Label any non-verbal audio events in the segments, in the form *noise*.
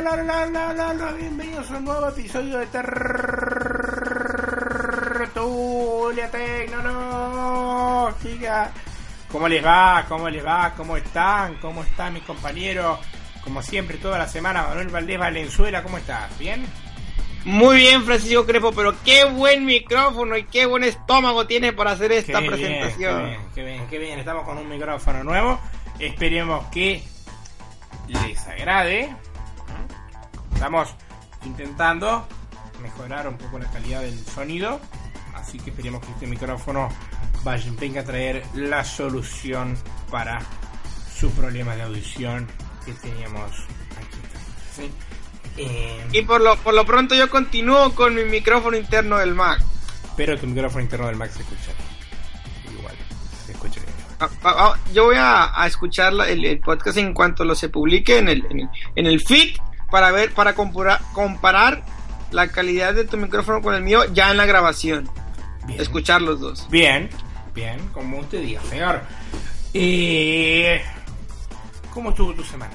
Hola, hola, hola, hola, bienvenidos a un nuevo episodio de Tertulia Tecnológica. ¿Cómo les va? ¿Cómo les va? ¿Cómo están? ¿Cómo está mi compañero? Como siempre, toda la semana, Manuel Valdés Valenzuela, ¿cómo estás? ¿Bien? Muy bien, Francisco Crepo, pero qué buen micrófono y qué buen estómago tiene para hacer esta Qué bien, presentación. qué bien, qué bien, qué bien. Estamos con un micrófono nuevo. Esperemos que les agrade. Estamos intentando mejorar un poco la calidad del sonido. Así que esperemos que este micrófono vaya, venga a traer la solución para su problema de audición que teníamos aquí. ¿sí? Eh, Y por lo, por lo pronto yo continúo con mi micrófono interno del Mac. pero tu micrófono interno del Mac se escucha. Igual, se escucha bien. Ah, ah, ah, Yo voy a, a escuchar la- el, el podcast en cuanto lo se publique en el, en el, en el feed para ver, para compura- comparar la calidad de tu micrófono con el mío ya en la grabación. Bien. Escuchar los dos. Bien, bien, como usted diga, señor. Eh, ¿Cómo estuvo tu semana?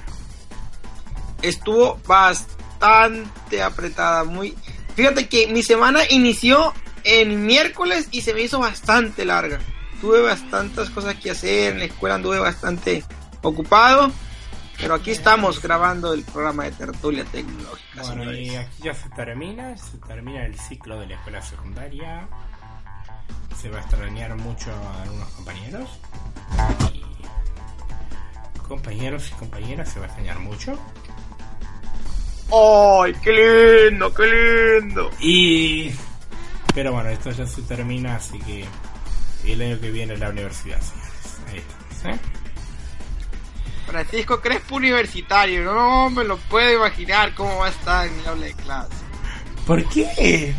Estuvo bastante apretada, muy... Fíjate que mi semana inició en miércoles y se me hizo bastante larga. Tuve bastantes cosas que hacer, en la escuela anduve bastante ocupado, pero aquí estamos grabando el programa de tertulia tecnológica. Bueno, y aquí ya se termina, se termina el ciclo de la escuela secundaria. Se va a extrañar mucho a algunos compañeros. Y compañeros y compañeras se va a extrañar mucho. ¡Ay, qué lindo, qué lindo! Y... Pero bueno, esto ya se termina, así que el año que viene la universidad, señores. Ahí estamos, ¿eh? Francisco Crespo Universitario, no me lo puedo imaginar cómo va a estar en mi aula de clase. ¿Por qué?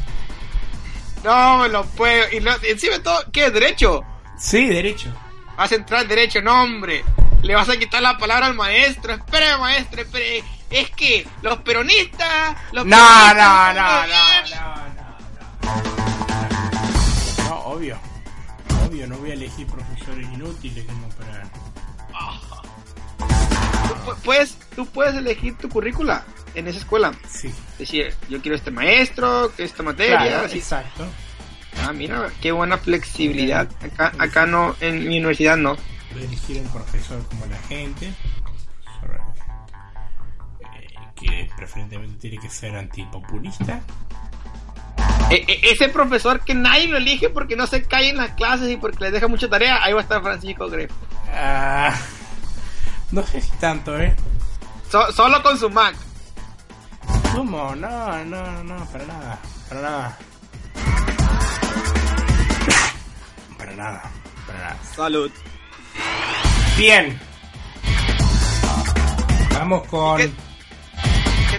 No me lo puedo. Y lo- encima de todo, ¿qué? ¿Derecho? Sí, derecho. Vas a entrar derecho, no hombre. Le vas a quitar la palabra al maestro. Espere, maestro, espere. Es que los peronistas. Los No, peronistas no, no, no, no, no. No, obvio. Obvio, no voy a elegir profesores inútiles como para... Tú pu- puedes, tú puedes elegir tu currícula en esa escuela. Sí. Decir, yo quiero este maestro, esta materia. Claro, así. exacto. Ah, mira, qué buena flexibilidad. Acá, acá no, en mi universidad no. Elegir un profesor como la gente. Que preferentemente tiene que ser antipopulista. E- e- ese profesor que nadie lo elige porque no se cae en las clases y porque les deja mucha tarea, ahí va a estar Francisco Grepo. Ah, no sé si tanto, ¿eh? So- solo con su Mac. ¿Cómo? No, no, no, para nada. Para nada. Para nada. Para nada. Salud. Bien. Vamos con... ¿Qué?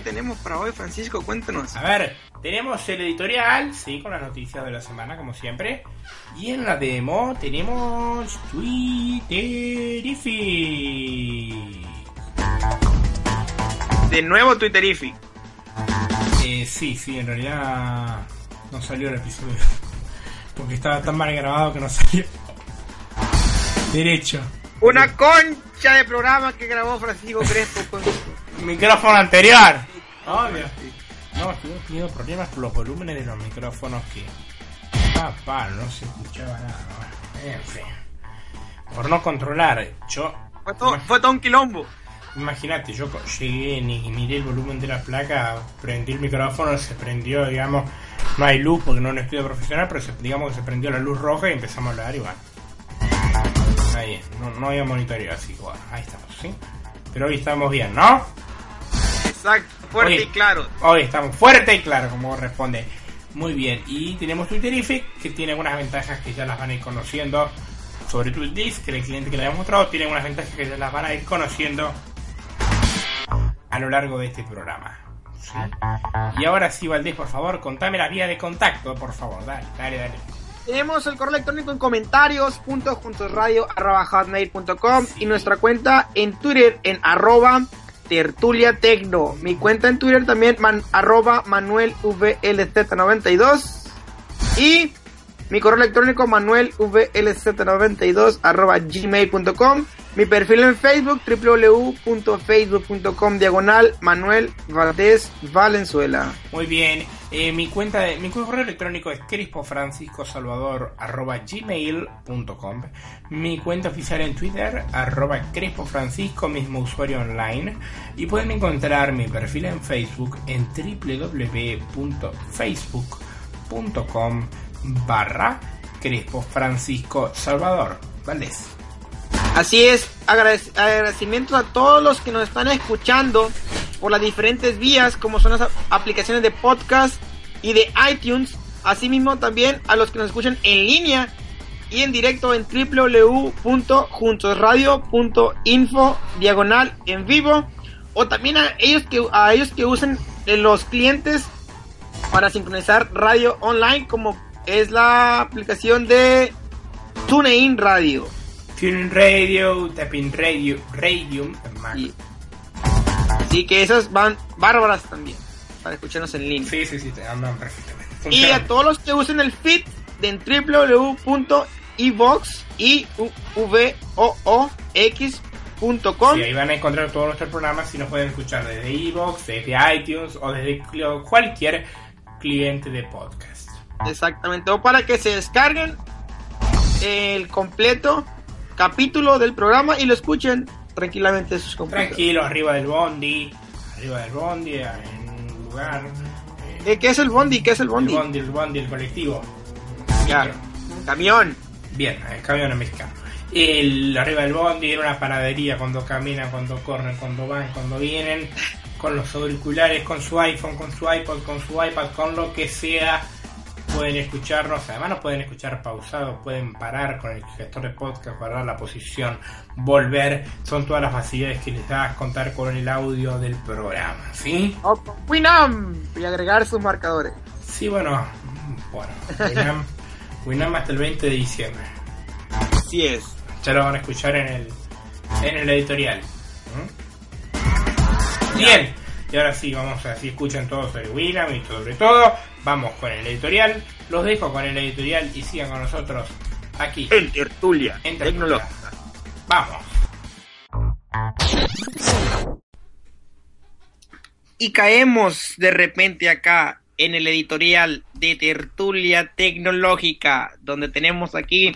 ¿Qué tenemos para hoy, Francisco? Cuéntanos. A ver, tenemos el editorial, sí, con las noticias de la semana, como siempre. Y en la demo tenemos Twitterific. De nuevo Twitterific. Eh, sí, sí, en realidad no salió el episodio. *laughs* Porque estaba tan mal grabado que no *laughs* salió. Derecho. Una concha de programa que grabó Francisco Crespo con *laughs* Micrófono anterior. Obvio. No, estuvimos teniendo problemas con los volúmenes de los micrófonos que. Papá, no se escuchaba nada. En fin. Por no controlar, yo. Fue todo, fue todo un quilombo. Imagínate, yo llegué ni miré el volumen de la placa, prendí el micrófono, se prendió, digamos, no hay luz porque no es un estudio profesional, pero se- digamos que se prendió la luz roja y empezamos a hablar y bueno. Ahí, no, no había monitoreo, así que bueno, ahí estamos, ¿sí? Pero hoy estamos bien, ¿no? Exacto, fuerte Oye. y claro. Hoy estamos fuerte y claro, como corresponde. Muy bien, y tenemos Twitterific, que tiene algunas ventajas que ya las van a ir conociendo sobre TweetDisk, que el cliente que le había mostrado tiene unas ventajas que ya las van a ir conociendo a lo largo de este programa. ¿sí? Y ahora sí, Valdés, por favor, contame la vía de contacto, por favor, dale, dale, dale. Tenemos el correo electrónico en comentarios.juntosradio.com y nuestra cuenta en Twitter en arroba Tertulia Tecno. Mi cuenta en Twitter también, man, arroba manuelvlz92. Y mi correo electrónico manuelvlz92 arroba gmail.com. Mi perfil en Facebook www.facebook.com diagonal Manuel Valdés Valenzuela. Muy bien. Eh, mi cuenta de, mi correo electrónico es crispofranciscosalvador arroba gmail.com. Mi cuenta oficial en Twitter arroba crispofrancisco mismo usuario online. Y pueden encontrar mi perfil en Facebook en www.facebook.com barra Crespo Francisco Salvador Valdés. Así es, agradec agradecimientos a todos los que nos están escuchando por las diferentes vías, como son las aplicaciones de podcast y de iTunes. Asimismo también a los que nos escuchan en línea y en directo en www.juntosradio.info diagonal en vivo o también a ellos que a ellos que usen los clientes para sincronizar radio online como es la aplicación de TuneIn Radio. TuneIn Radio, Tapin Radio, Radium, y, Así que esas van bárbaras también para escucharnos en línea. Sí, sí, sí, te andan perfectamente. Y a todos los que usen el feed de www.evox y Sí, ahí van a encontrar todos nuestros programas y nos pueden escuchar desde Evox, desde iTunes o desde cualquier cliente de podcast. Exactamente, o para que se descarguen el completo capítulo del programa y lo escuchen tranquilamente sus Tranquilo, arriba del bondi, arriba del bondi, en un lugar. Eh, ¿Qué es el bondi? ¿Qué es el bondi? El bondi, el bondi, el colectivo. Claro. Camión. Bien, el camión es mexicano. El, arriba del bondi era una panadería cuando caminan, cuando corren, cuando van, cuando vienen, con los auriculares, con su iPhone, con su iPod, con su iPad, con lo que sea pueden escucharnos, además nos pueden escuchar pausados, pueden parar con el gestor de podcast, parar la posición, volver, son todas las facilidades que les da contar con el audio del programa, ¿sí? Winamp y agregar sus marcadores. Sí, bueno, bueno, Winamp, Winamp hasta el 20 de diciembre. Así es. Ya lo van a escuchar en el, en el editorial. Bien. Y ahora sí, vamos a así escuchan todos sobre Winamp y sobre todo vamos con el editorial. Los dejo con el editorial y sigan con nosotros aquí. En Tertulia. En Tecnológica. Vamos. Y caemos de repente acá en el editorial de Tertulia Tecnológica, donde tenemos aquí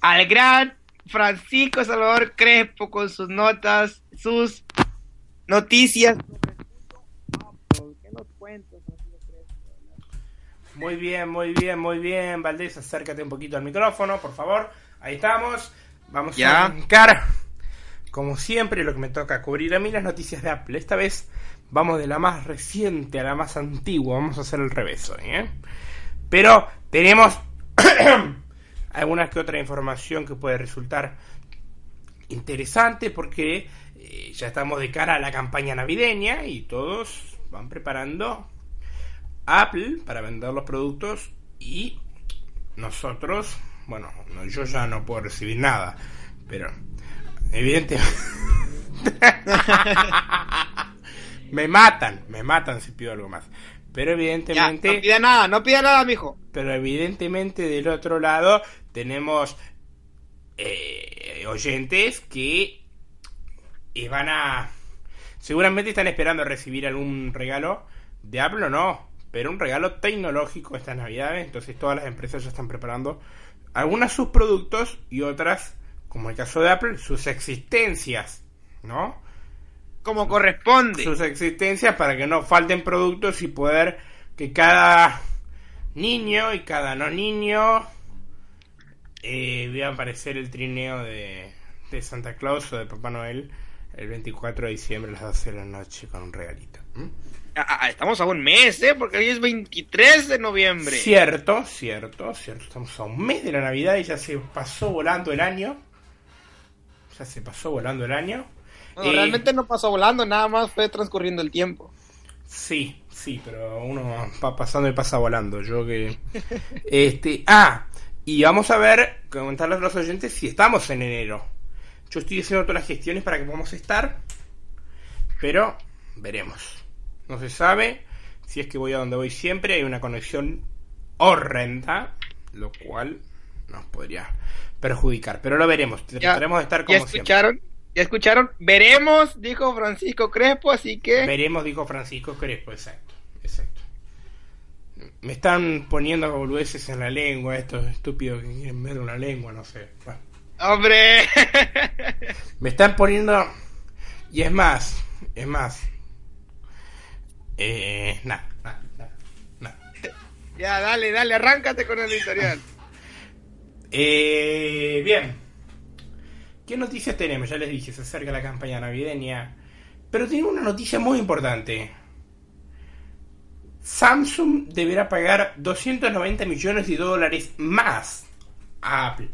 al gran Francisco Salvador Crespo con sus notas, sus noticias Muy bien, muy bien, muy bien. Valdés, acércate un poquito al micrófono, por favor. Ahí estamos. Vamos a arrancar, como siempre, lo que me toca cubrir a mí las noticias de Apple. Esta vez vamos de la más reciente a la más antigua. Vamos a hacer el revés hoy, ¿eh? Pero tenemos *clears throat* alguna que otra información que puede resultar interesante porque eh, ya estamos de cara a la campaña navideña y todos van preparando Apple para vender los productos y nosotros, bueno, yo ya no puedo recibir nada, pero evidentemente *laughs* me matan, me matan si pido algo más. Pero evidentemente... no pida nada, no pida nada, mijo. Pero evidentemente del otro lado tenemos eh, oyentes que van a... Seguramente están esperando recibir algún regalo de Apple o no pero un regalo tecnológico estas navidades. Entonces todas las empresas ya están preparando algunas sus productos y otras, como el caso de Apple, sus existencias, ¿no? Como corresponde. Sus existencias para que no falten productos y poder que cada niño y cada no niño eh, vea aparecer el trineo de, de Santa Claus o de Papá Noel el 24 de diciembre a las 12 de la noche con un regalito. Estamos a un mes, ¿eh? Porque hoy es 23 de noviembre. Cierto, cierto, cierto. Estamos a un mes de la Navidad y ya se pasó volando el año. Ya se pasó volando el año. No, realmente no pasó volando, nada más fue transcurriendo el tiempo. Sí, sí, pero uno va pasando y pasa volando. Yo que. *laughs* este. Ah, y vamos a ver, comentarles a los oyentes si estamos en enero. Yo estoy haciendo todas las gestiones para que podamos estar. pero veremos. No se sabe si es que voy a donde voy siempre, hay una conexión horrenda, lo cual nos podría perjudicar, pero lo veremos. Trataremos de estar como ¿Ya escucharon? ¿Ya escucharon? Veremos, dijo Francisco Crespo, así que... Veremos, dijo Francisco Crespo, exacto, exacto. Me están poniendo boludeces en la lengua, estos estúpidos que quieren ver una lengua, no sé. ¡Hombre! *laughs* Me están poniendo... Y es más, es más. Eh, nada, nada, nada. Ya, dale, dale, arráncate con el editorial. *laughs* Eh, bien. ¿Qué noticias tenemos? Ya les dije, se acerca la campaña navideña. Pero tengo una noticia muy importante. Samsung deberá pagar 290 millones de dólares más a Apple.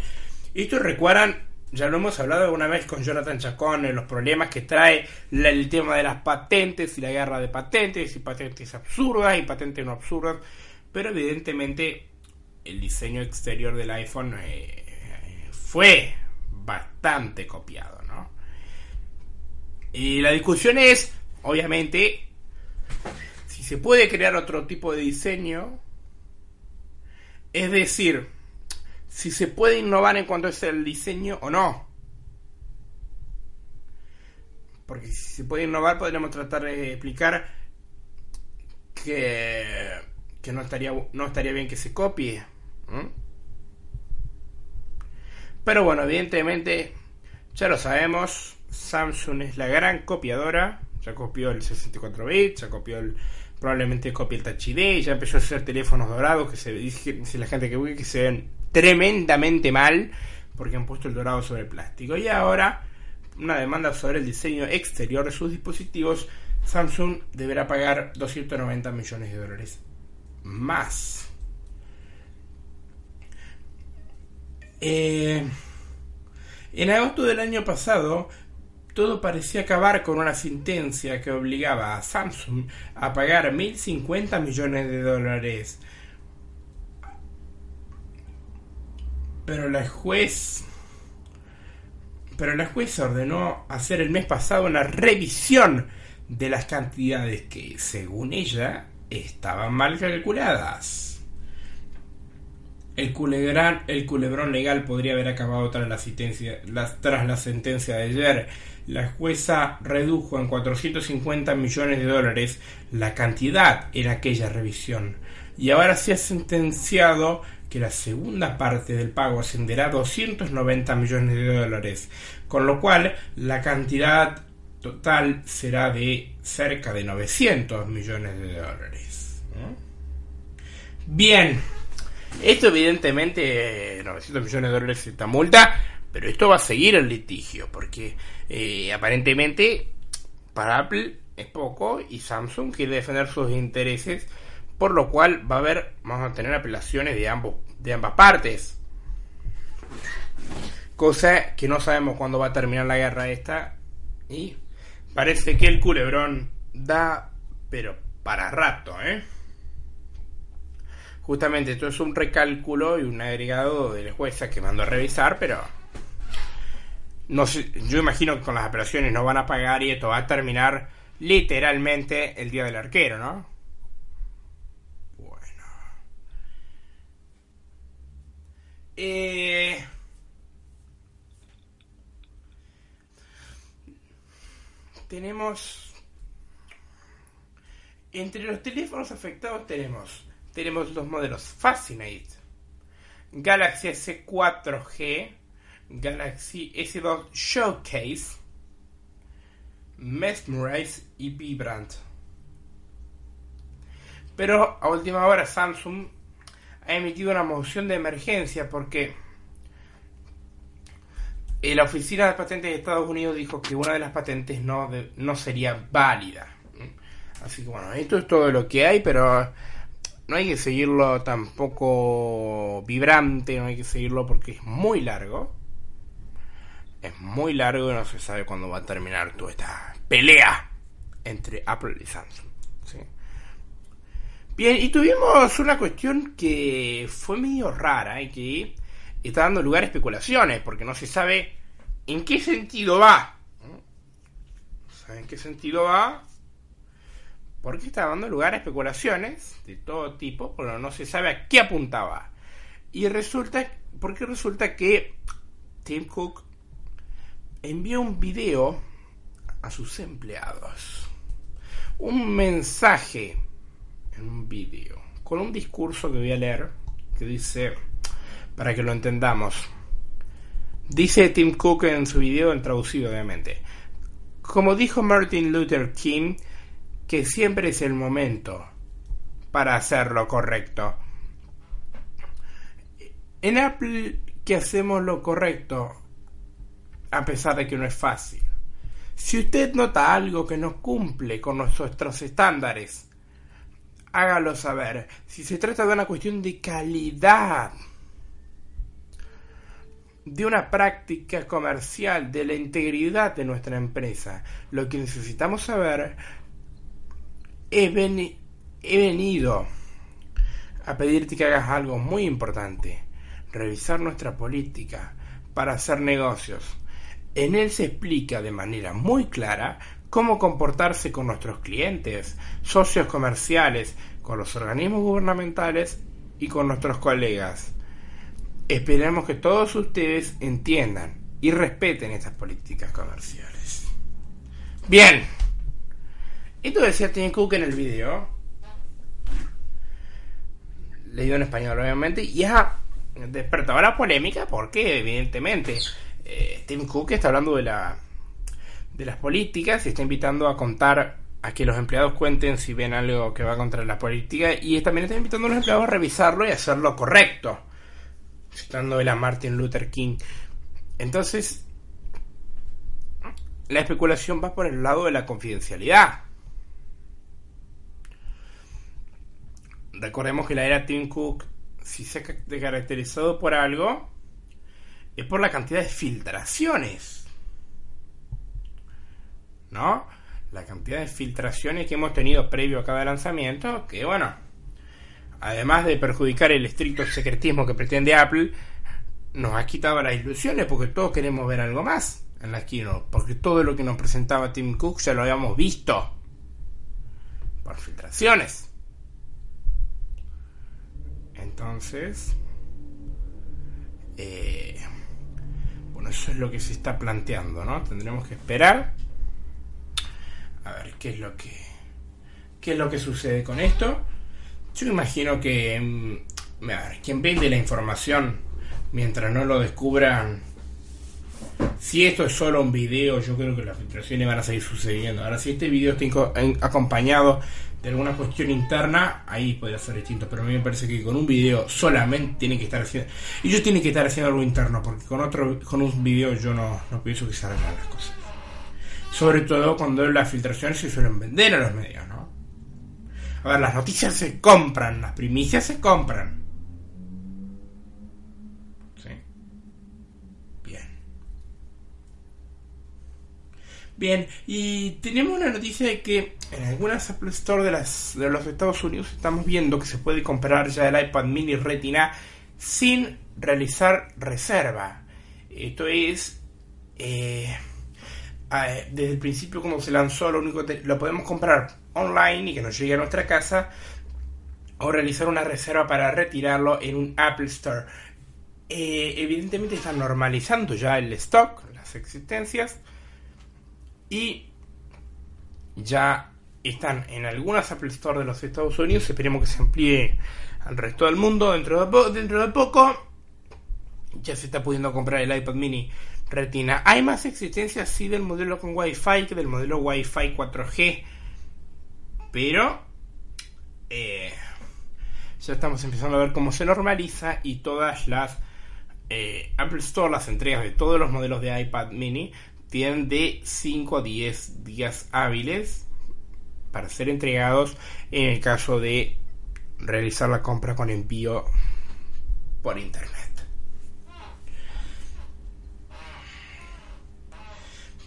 Esto recuerdan, ya lo hemos hablado alguna vez con Jonathan Chacón, los problemas que trae el tema de las patentes y la guerra de patentes, y patentes absurdas y patentes no absurdas. Pero evidentemente el diseño exterior del iPhone eh, fue bastante copiado, ¿no? Y la discusión es, obviamente, si se puede crear otro tipo de diseño, es decir, si se puede innovar en cuanto es el diseño o no. Porque si se puede innovar, podríamos tratar de explicar que, que no, estaría, no estaría bien que se copie. Pero bueno, evidentemente, ya lo sabemos, Samsung es la gran copiadora. Ya copió el 64 bits, ya copió el. Probablemente copia el Touch ID, ya empezó a hacer teléfonos dorados que se dice, la gente que que se ven tremendamente mal porque han puesto el dorado sobre el plástico. Y ahora, una demanda sobre el diseño exterior de sus dispositivos, Samsung deberá pagar 290 millones de dólares más. Eh, en agosto del año pasado, todo parecía acabar con una sentencia que obligaba a Samsung a pagar 1.050 millones de dólares. Pero la juez... Pero la juez ordenó hacer el mes pasado una revisión de las cantidades que, según ella, estaban mal calculadas. El el culebrón legal podría haber acabado tras la, tras la sentencia de ayer. La jueza redujo en 450 millones de dólares la cantidad en aquella revisión. Y ahora se ha sentenciado que la segunda parte del pago ascenderá a 290 millones de dólares, con lo cual la cantidad total será de cerca de 900 millones de dólares. Bien. Esto evidentemente, 900 millones de dólares esta multa, pero esto va a seguir el litigio, porque eh, aparentemente para Apple es poco y Samsung quiere defender sus intereses, por lo cual va a haber, vamos a tener apelaciones de, ambos, de ambas partes. Cosa que no sabemos cuándo va a terminar la guerra esta y parece que el culebrón da, pero para rato, ¿eh? Justamente esto es un recálculo y un agregado de la jueza que mandó a revisar, pero no sé, yo imagino que con las operaciones no van a pagar y esto va a terminar literalmente el día del arquero, ¿no? Eh... Tenemos... Entre los teléfonos afectados tenemos tenemos los modelos Fascinate, Galaxy S4G, Galaxy S2 Showcase, Mesmerize y Vibrant. Pero a última hora Samsung ha emitido una moción de emergencia porque la Oficina de Patentes de Estados Unidos dijo que una de las patentes no, no sería válida. Así que bueno, esto es todo lo que hay, pero no hay que seguirlo tampoco vibrante, no hay que seguirlo porque es muy largo. Es muy largo y no se sabe cuándo va a terminar toda esta pelea entre Apple y Samsung. Bien, y tuvimos una cuestión que fue medio rara y que está dando lugar a especulaciones porque no se sabe en qué sentido va. ¿En qué sentido va? Porque está dando lugar a especulaciones de todo tipo, pero no se sabe a qué apuntaba. Y resulta, porque resulta que Tim Cook envió un video a sus empleados. Un mensaje un video con un discurso que voy a leer que dice, para que lo entendamos, dice Tim Cook en su video, en traducido obviamente, como dijo Martin Luther King, que siempre es el momento para hacer lo correcto. En Apple que hacemos lo correcto, a pesar de que no es fácil. Si usted nota algo que no cumple con nuestros estándares, hágalo saber. Si se trata de una cuestión de calidad, de una práctica comercial, de la integridad de nuestra empresa, lo que necesitamos saber, he, he venido a pedirte que hagas algo muy importante, revisar nuestra política para hacer negocios. En él se explica de manera muy clara cómo comportarse con nuestros clientes, socios comerciales, con los organismos gubernamentales y con nuestros colegas. Esperemos que todos ustedes entiendan y respeten estas políticas comerciales. Bien, esto decía Tim Cook en el video, leído en español obviamente, y ha despertado la polémica porque evidentemente eh, Tim Cook está hablando de la de las políticas y está invitando a contar a que los empleados cuenten si ven algo que va contra la política. Y también está invitando a los empleados a revisarlo y hacerlo correcto citando a Martin Luther King. Entonces la especulación va por el lado de la confidencialidad. Recordemos que la era Tim Cook si se ha caracterizado por algo es por la cantidad de filtraciones ¿no? La cantidad de filtraciones que hemos tenido previo a cada lanzamiento, que bueno, además de perjudicar el estricto secretismo que pretende Apple, nos ha quitado las ilusiones porque todos queremos ver algo más en la keynote, porque todo lo que nos presentaba Tim Cook ya lo habíamos visto por filtraciones. Entonces, eh, bueno, eso es lo que se está planteando, ¿no? Tendremos que esperar a ver qué es lo que qué es lo que sucede con esto. Yo imagino que mm, a ver, quien vende la información mientras no lo descubran si esto es solo un video, yo creo que las filtraciones van a seguir sucediendo. Ahora, si este video está acompañado de alguna cuestión interna, ahí podría ser distinto. Pero a mí me parece que con un video solamente tiene que estar haciendo. Ellos tienen que estar haciendo algo interno, porque con otro con un video yo no, no pienso que se hagan las cosas. Sobre todo cuando las filtraciones se suelen vender a los medios, ¿no? A ver, las noticias se compran, las primicias se compran. ¿Sí? Bien. Bien, y tenemos una noticia de que en algunas Apple Store de, las, de los Estados Unidos estamos viendo que se puede comprar ya el iPad mini Retina sin realizar reserva. Esto es... Eh, desde el principio cuando se lanzó lo único que lo podemos comprar online y que nos llegue a nuestra casa o realizar una reserva para retirarlo en un Apple Store. Eh, evidentemente están normalizando ya el stock, las existencias y ya están en algunas Apple Store de los Estados Unidos. Esperemos que se amplíe al resto del mundo dentro de, dentro de poco. Ya se está pudiendo comprar el iPad mini Retina. Hay más existencia sí del modelo con Wi-Fi que del modelo Wi-Fi 4G. Pero eh, ya estamos empezando a ver cómo se normaliza y todas las eh, Apple Store, las entregas de todos los modelos de iPad mini, tienen de 5 a 10 días hábiles para ser entregados en el caso de realizar la compra con envío por internet.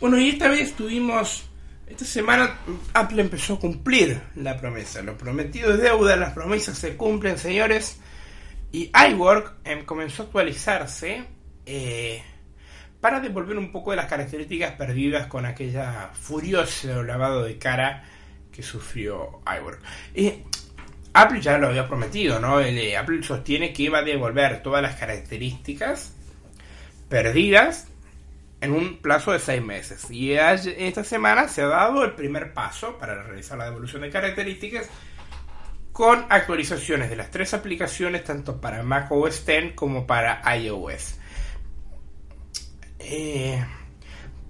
Bueno, y esta vez tuvimos. Esta semana Apple empezó a cumplir la promesa. Lo prometido es deuda, las promesas se cumplen, señores. Y iWork em, comenzó a actualizarse eh, para devolver un poco de las características perdidas con aquella furioso lavado de cara que sufrió iWork. Eh, Apple ya lo había prometido, ¿no? Eh, Apple sostiene que iba a devolver todas las características perdidas en un plazo de seis meses. Y esta semana se ha dado el primer paso para realizar la devolución de características con actualizaciones de las tres aplicaciones, tanto para Mac OS X como para iOS. Eh,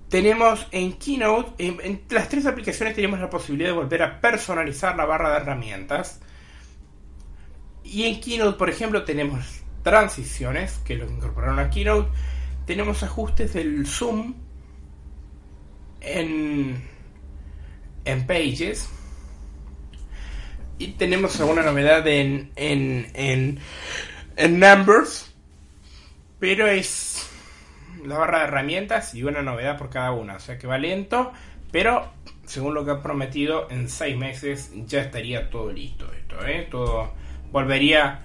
tenemos en Keynote, en, las tres aplicaciones tenemos la posibilidad de volver a personalizar la barra de herramientas. Y en Keynote, por ejemplo, tenemos transiciones que lo incorporaron a Keynote. Tenemos ajustes del zoom en, en Pages y tenemos alguna novedad en, en, en, Numbers, pero es la barra de herramientas y una novedad por cada una, o sea que va lento, pero según lo que han prometido, en seis meses ya estaría todo listo esto, ¿eh? todo volvería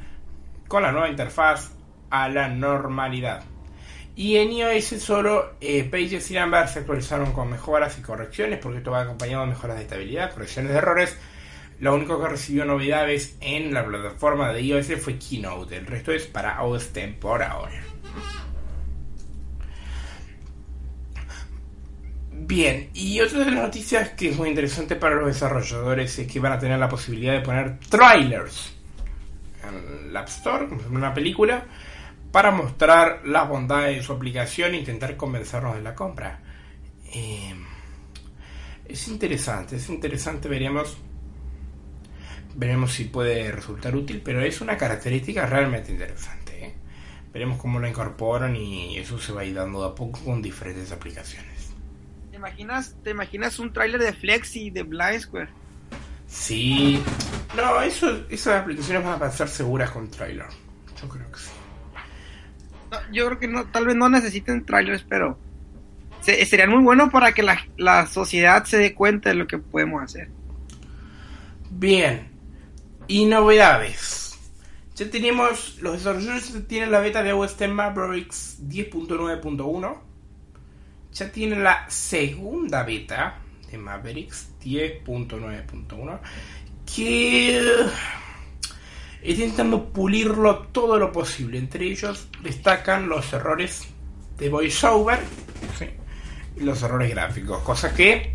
con la nueva interfaz a la normalidad. Y en iOS solo eh, Pages y Numbers se actualizaron con mejoras y correcciones, porque esto va acompañado de mejoras de estabilidad, correcciones de errores lo único que recibió novedades en la plataforma de iOS fue Keynote. El resto es para OS X por ahora. Bien, y otra de las noticias que es muy interesante para los desarrolladores es que van a tener la posibilidad de poner trailers en el App Store, como una película, para mostrar las bondades de su aplicación e intentar convencernos de la compra. Eh, es interesante, es interesante, veremos Veremos si puede resultar útil, pero es una característica realmente interesante. ¿eh? Veremos cómo la incorporan y eso se va a ir dando a poco con diferentes aplicaciones. ¿Te imaginas, te imaginas un tráiler de Flex y de Blind Square? Sí. No, eso, esas aplicaciones van a pasar seguras con trailer. Yo creo que sí. Yo creo que no, tal vez no necesiten trailers, pero serían muy buenos para que la, la sociedad se dé cuenta de lo que podemos hacer. Bien, y novedades. Ya tenemos, los desarrolladores tienen la beta de OS Mavericks 10.9.1. Ya tienen la segunda beta de Mavericks 10.9.1. Que está intentando pulirlo todo lo posible. Entre ellos destacan los errores de voiceover y los errores gráficos. Cosa que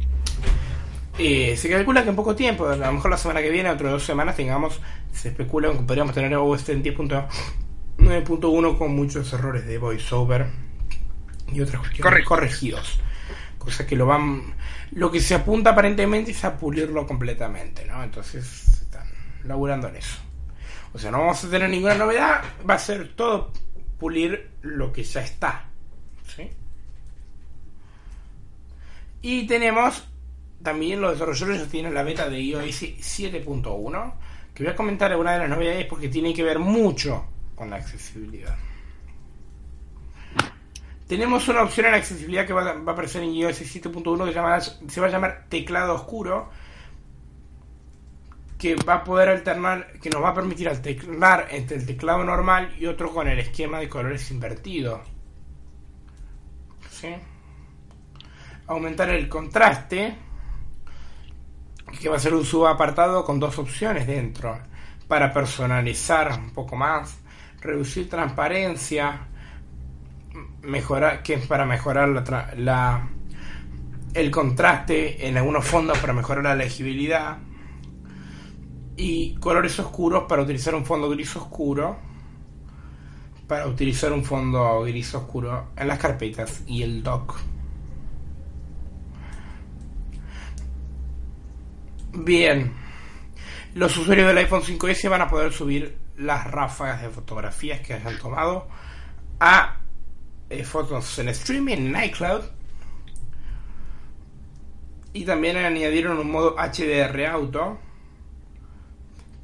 eh, se calcula que en poco tiempo, a lo mejor la semana que viene, otras dos semanas, tengamos, se especula que podríamos tener OS en 10.9.1 con muchos errores de voiceover y otras cuestiones corregidos. Cosa que lo van. Lo que se apunta aparentemente es a pulirlo completamente, ¿no? Entonces están laburando en eso. O sea, no vamos a tener ninguna novedad, va a ser todo pulir lo que ya está. ¿sí? Y tenemos también los desarrolladores tienen la beta de iOS 7.1, que voy a comentar algunas de las novedades porque tiene que ver mucho con la accesibilidad. Tenemos una opción en accesibilidad que va, a aparecer en iOS 7.1 que se va a llamar teclado oscuro, que va a poder alternar, que nos va a permitir alternar entre el teclado normal y otro con el esquema de colores invertido. ¿Sí? Aumentar el contraste que va a ser un subapartado con dos opciones dentro para personalizar un poco más, reducir transparencia, mejorar que es para mejorar la, el contraste en algunos fondos para mejorar la legibilidad y colores oscuros para utilizar un fondo gris oscuro para utilizar un fondo gris oscuro en las carpetas y el dock. Bien. Los usuarios del iPhone 5S van a poder subir las ráfagas de fotografías que hayan tomado a eh, fotos en streaming en iCloud. Y también añadieron un modo HDR auto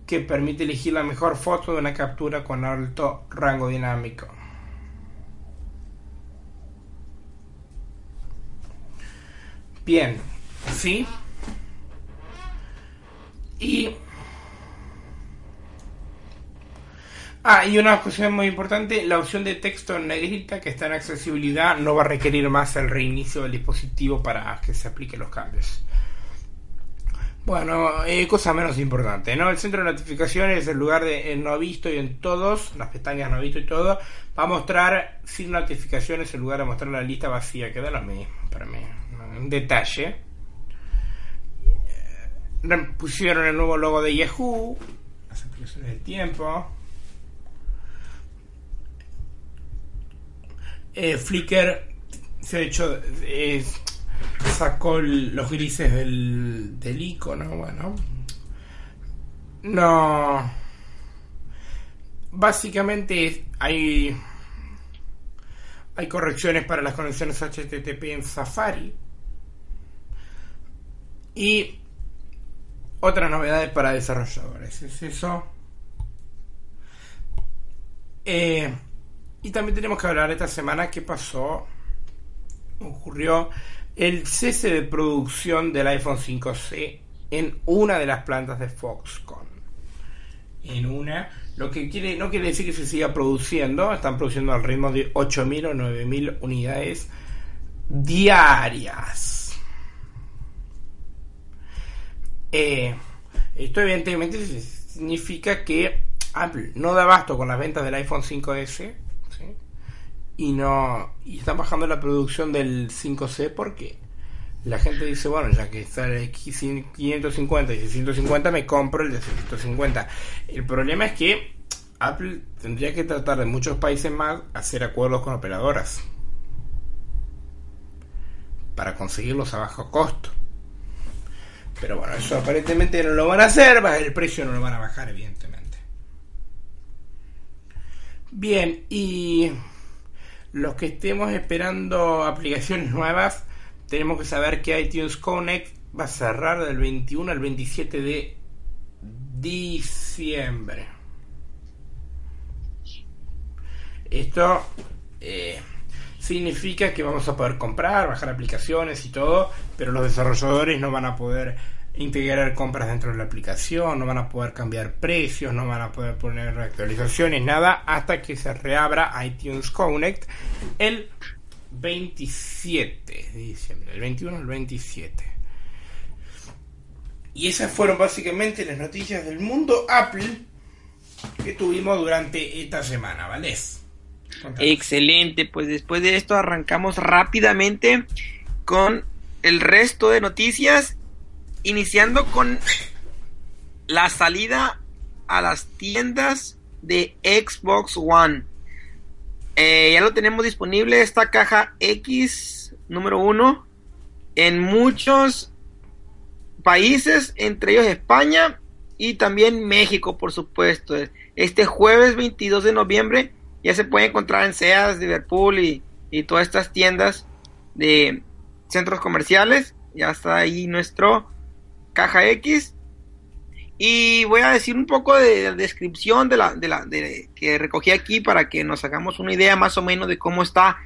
que permite elegir la mejor foto de una captura con alto rango dinámico. Bien, sí, y Ah, y una cuestión muy importante, la opción de texto en negrita que está en accesibilidad no va a requerir más el reinicio del dispositivo para que se apliquen los cambios. Bueno, eh, cosa menos importante, ¿no? El centro de notificaciones, en lugar de en no visto y en todos, las pestañas no visto y todo, va a mostrar sin notificaciones en lugar de mostrar la lista vacía, que da lo para mí. Un detalle. Eh, pusieron el nuevo logo de Yahoo, las aplicaciones del tiempo. Eh, Flickr se ha hecho sacó los grises del, del icono, bueno. No. Básicamente hay hay correcciones para las conexiones HTTP en Safari y otras novedades para desarrolladores. Es eso. Eh, y también tenemos que hablar esta semana qué pasó, ocurrió el cese de producción del iPhone 5C en una de las plantas de Foxconn. En una, lo que quiere, no quiere decir que se siga produciendo, están produciendo al ritmo de 8.000 o 9.000 unidades diarias. Eh, esto evidentemente significa que Apple no da abasto con las ventas del iPhone 5S y no y están bajando la producción del 5C porque la gente dice, bueno, ya que está el 550 y 650 me compro el de 650. El problema es que Apple tendría que tratar de muchos países más hacer acuerdos con operadoras para conseguirlos a bajo costo. Pero bueno, eso aparentemente no lo van a hacer, el precio no lo van a bajar, evidentemente. Bien, y los que estemos esperando aplicaciones nuevas, tenemos que saber que iTunes Connect va a cerrar del 21 al 27 de diciembre. Esto eh, significa que vamos a poder comprar, bajar aplicaciones y todo, pero los desarrolladores no van a poder integrar compras dentro de la aplicación, no van a poder cambiar precios, no van a poder poner actualizaciones, nada, hasta que se reabra iTunes Connect el 27 de diciembre, el 21 al 27. Y esas fueron básicamente las noticias del mundo Apple que tuvimos durante esta semana, ¿vale? Excelente, pues después de esto arrancamos rápidamente con el resto de noticias iniciando con la salida a las tiendas de Xbox One. Eh, ya lo tenemos disponible esta caja X número uno en muchos países, entre ellos España y también México, por supuesto. Este jueves 22 de noviembre ya se puede encontrar en Sears, Liverpool y, y todas estas tiendas de centros comerciales. Ya está ahí nuestro caja X. Y voy a decir un poco de, descripción de la, de la de, que recogí aquí para que nos hagamos una idea más o menos de cómo está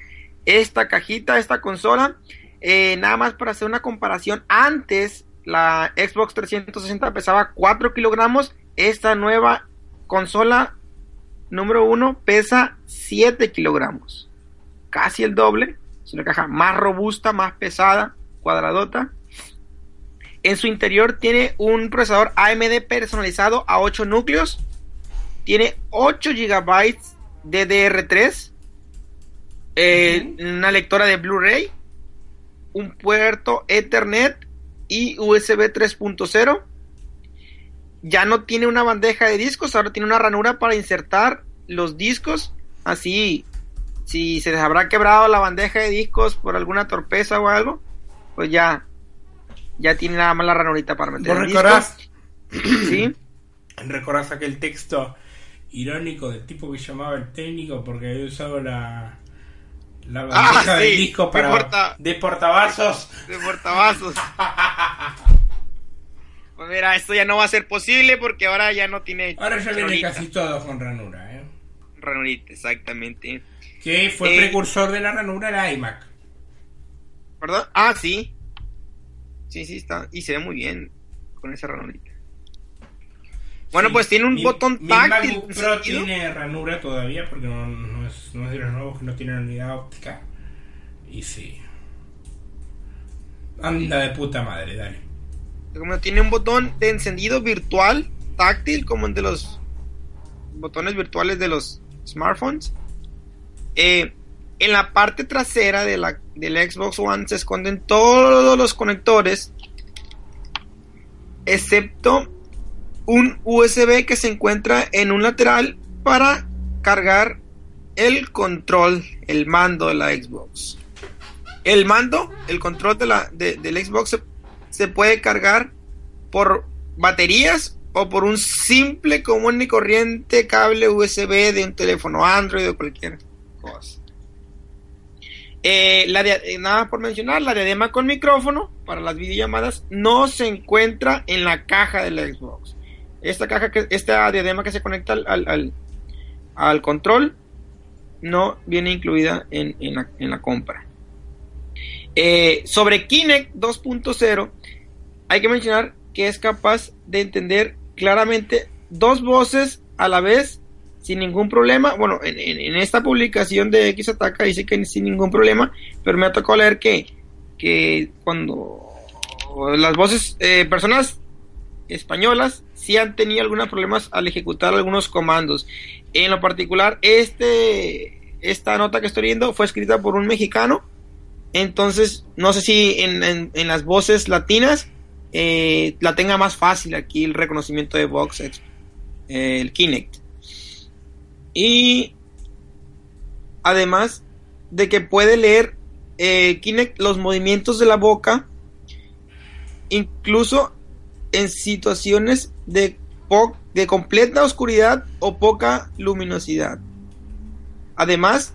esta cajita, esta consola. Eh, nada más para hacer una comparación. Antes la Xbox 360 pesaba 4 kilogramos. Esta nueva consola número 1 pesa 7 kilogramos. Casi el doble. Es una caja más robusta, más pesada, cuadradota. En su interior tiene un procesador AMD personalizado a 8 núcleos. Tiene 8 GB de DR3. Eh, una lectora de Blu-ray. Un puerto Ethernet y USB 3.0. Ya no tiene una bandeja de discos, ahora tiene una ranura para insertar los discos. Así, si se les habrá quebrado la bandeja de discos por alguna torpeza o algo, pues ya ya tiene nada más la ranurita para meter. ¿Vos recordás? *clears throat* ¿Sí? ¿Recordás aquel texto irónico del tipo que llamaba el técnico porque había usado la, la ah, bandeja del disco para de, portavasos? De portavasos. *laughs* pues mira, esto ya no va a ser posible porque ahora ya no tiene. Ahora ya viene casi todo con ranura, ¿eh? Ranurita, exactamente. Que fue eh, precursor de la ranura la iMac. ¿Perdón? Ah, sí. Sí, sí, está. Y se ve muy bien con esa ranurita. Bueno, Sí, pues tiene un mi- botón mi táctil. MacBook Pro tiene ranura todavía porque no, no es, no es de los nuevos que no tienen unidad óptica. Y sí. Anda de puta madre, dale. Como tiene un botón de encendido virtual, táctil, como el de los botones virtuales de los smartphones. Eh, en la parte trasera de la, del Xbox One se esconden todos los conectores, excepto un USB que se encuentra en un lateral para cargar el control, el mando de la Xbox. El mando, el control de la, de- del Xbox se, se puede cargar por baterías o por un simple común y corriente cable USB de un teléfono Android o cualquier cosa. Eh, la eh, nada por mencionar, la diadema con micrófono para las videollamadas no se encuentra en la caja de la Xbox. Esta caja que, esta diadema que se conecta al, al, al- control no viene incluida en, en la compra. Eh, sobre Kinect 2.0, hay que mencionar que es capaz de entender claramente dos voces a la vez sin ningún problema. Bueno, en, esta publicación de X Ataca dice que sin ningún problema, pero me ha leer que, que cuando las voces, eh, personas españolas sí han tenido algunos problemas al ejecutar algunos comandos. En lo particular, este, esta nota que estoy viendo fue escrita por un mexicano. Entonces, no sé si en, las voces latinas eh, la tenga más fácil aquí el reconocimiento de Vox, el Kinect. Y además de que puede leer eh, Kinect los movimientos de la boca, incluso en situaciones de, de completa oscuridad o poca luminosidad. Además,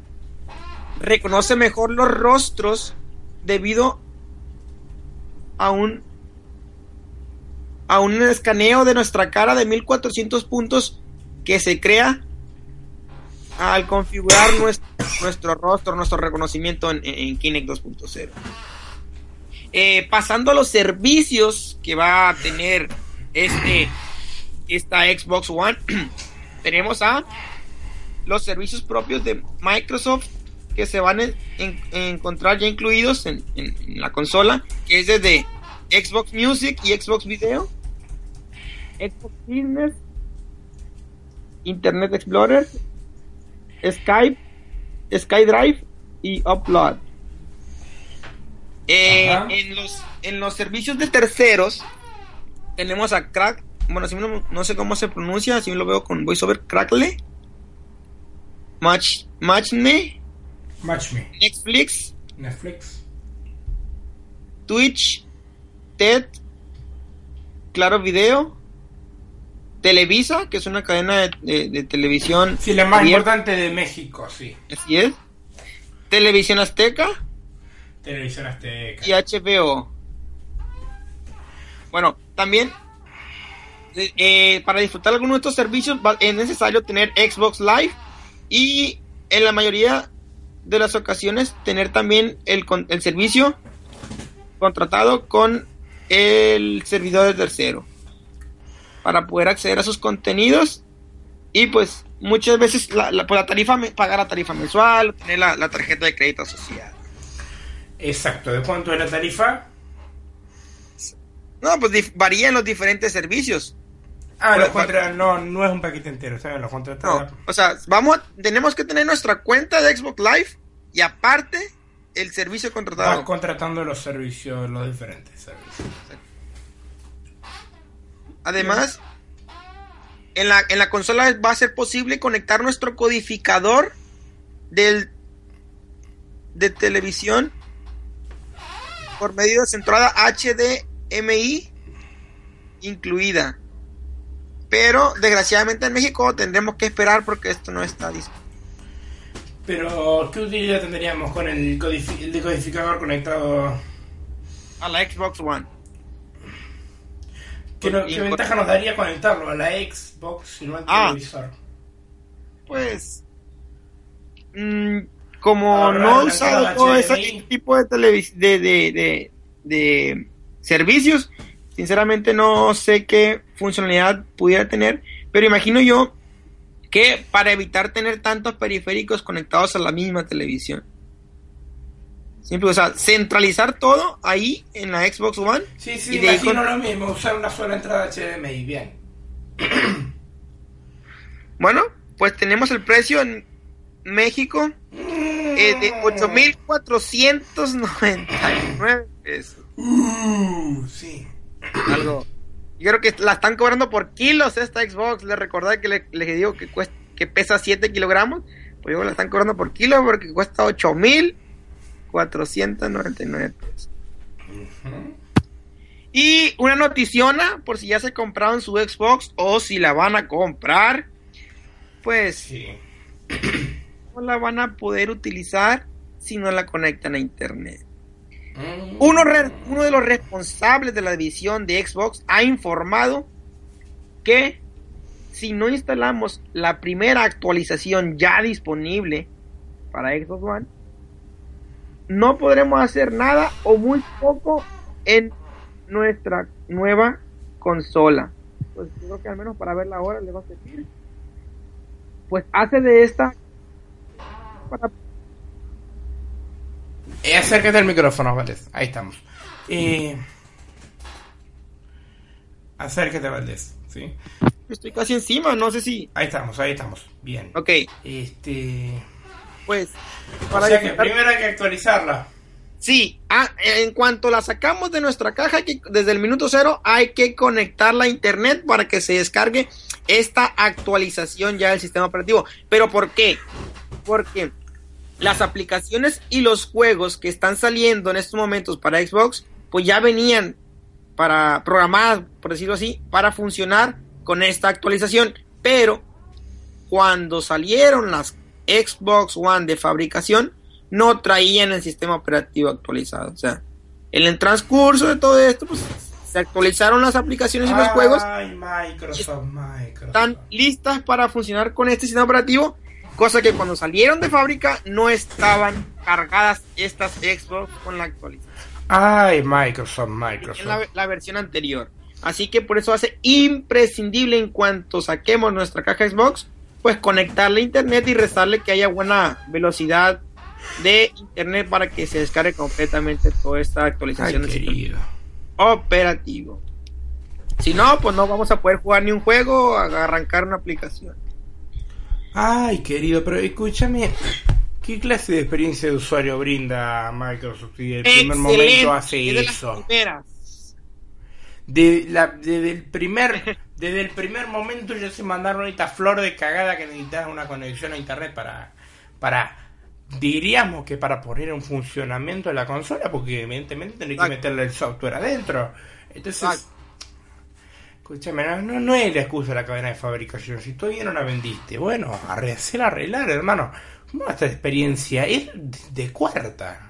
reconoce mejor los rostros debido a un a un escaneo de nuestra cara de 1400 puntos que se crea al configurar nuestro, nuestro rostro, nuestro reconocimiento en, en Kinect 2.0. Eh, pasando a los servicios que va a tener este esta Xbox One, *clears throat* tenemos a los servicios propios de Microsoft que se van a en- en- encontrar ya incluidos en, la consola, que es desde Xbox Music y Xbox Video, Xbox Business, Internet Explorer, Skype, SkyDrive y Upload. Eh, en, los, en los servicios de terceros tenemos a Crack, bueno, si no, no sé cómo se pronuncia, si lo veo con VoiceOver, Crackle, Match, Matchme, Match Me. Netflix, Netflix. Twitch, TED, Claro Video, Televisa, que es una cadena de, de- de televisión. Sí, la más abierta, importante de México, sí. Así es. Televisión Azteca Televisión Azteca. y HBO. Bueno, también eh, eh, para disfrutar alguno de estos servicios es necesario tener Xbox Live y en la mayoría de las ocasiones tener también el, el servicio contratado con el servidor de tercero para poder acceder a sus contenidos y pues muchas veces la, la, pues, la tarifa pagar la tarifa mensual tener la, la tarjeta de crédito asociada Exacto. ¿De cuánto es la tarifa? no pues dif- varía en los diferentes servicios Ah, Bueno, lo contra... no, no es un paquete entero, ¿sabes? Lo No, contratas. o sea, vamos a- tenemos que tener nuestra cuenta de Xbox Live y aparte el servicio Vas contratado. contratando los servicios, los diferentes servicios. Además, en la, en la consola va a ser posible conectar nuestro codificador del de televisión por medio de su entrada HDMI incluida. Pero desgraciadamente en México tendremos que esperar porque esto no está disponible. Pero, ¿qué utilidad tendríamos con el, codifi- el decodificador conectado? A la Xbox One. ¿Qué, no- qué ventaja nos daría conectarlo a la Xbox y no al Ah. televisor? Pues. mm, como Ahorrar no he usado todo ese tipo de, de, de, de servicios, Sinceramente no sé qué funcionalidad pudiera tener, pero imagino yo que para evitar tener tantos periféricos conectados a la misma televisión. Simple, o sea, centralizar todo ahí en la Xbox One. Sí, sí, y de ahí imagino con- lo mismo, usar una sola entrada HDMI, bien. *clears throat* Bueno, pues tenemos el precio en México eh, de 8.499 pesos. Uh, sí. Algo. Yo creo que la están cobrando por kilos esta Xbox. Les recordé que le- les digo que, cuesta, que pesa 7 kilogramos. Pues yo la están cobrando por kilo porque cuesta 8.499 pesos. Y una noticiona, por si ya se compraron su Xbox o si la van a comprar, pues Sí. *clears throat* no la van a poder utilizar si no la conectan a internet. Mm. Uno, re- uno de los responsables de la división de Xbox ha informado que si no instalamos la primera actualización ya disponible para Xbox One, no podremos hacer nada o muy poco en nuestra nueva consola. Pues yo creo que al menos para verla ahora le va a servir. Pues hace de esta para Eh, acércate al micrófono, Valdés. Ahí estamos. Eh, acércate, Valdés. ¿sí? estoy casi encima, no sé si. Ahí estamos, ahí estamos. Bien. Ok, Este. Pues O sea que primero hay que actualizarla. Sí, ah, en cuanto la sacamos de nuestra caja, que- desde el minuto cero hay que conectarla a internet para que se descargue esta actualización ya del sistema operativo. ¿Pero por qué? Porque las aplicaciones y los juegos que están saliendo en estos momentos para Xbox, pues ya venían para programadas, por decirlo así, para funcionar con esta actualización. Pero cuando salieron las Xbox One de fabricación, no traían el sistema operativo actualizado. O sea, en el transcurso de todo esto, pues se actualizaron las aplicaciones y los juegos Ay, Microsoft, Microsoft. están listas para funcionar con este sistema operativo, cosa que cuando salieron de fábrica no estaban cargadas estas Xbox con la actualización. Ay, Microsoft, En Microsoft. la, la versión anterior. Así que por eso hace imprescindible en cuanto saquemos nuestra caja Xbox, pues conectarle a internet y rezarle que haya buena velocidad de internet para que se descargue completamente toda esta Ay, actualización del sistema querido. operativo. Si no, pues no vamos a poder jugar ni un juego arrancar una aplicación. Ay, querido, pero escúchame. ¿Qué clase de experiencia de usuario brinda Microsoft si el primer momento hace es de las eso? primeras. De la- desde el primer *laughs* desde el primer momento ya se mandaron esta flor de cagada que necesitas una conexión a internet para para diríamos que para poner en funcionamiento la consola porque evidentemente tenés que meterle el software adentro. Entonces escúchame no, no, no es la excusa la cadena de fabricación. Si todavía no la vendiste bueno hacela arreglar hermano. ¿Cómo esta experiencia es de, de cuarta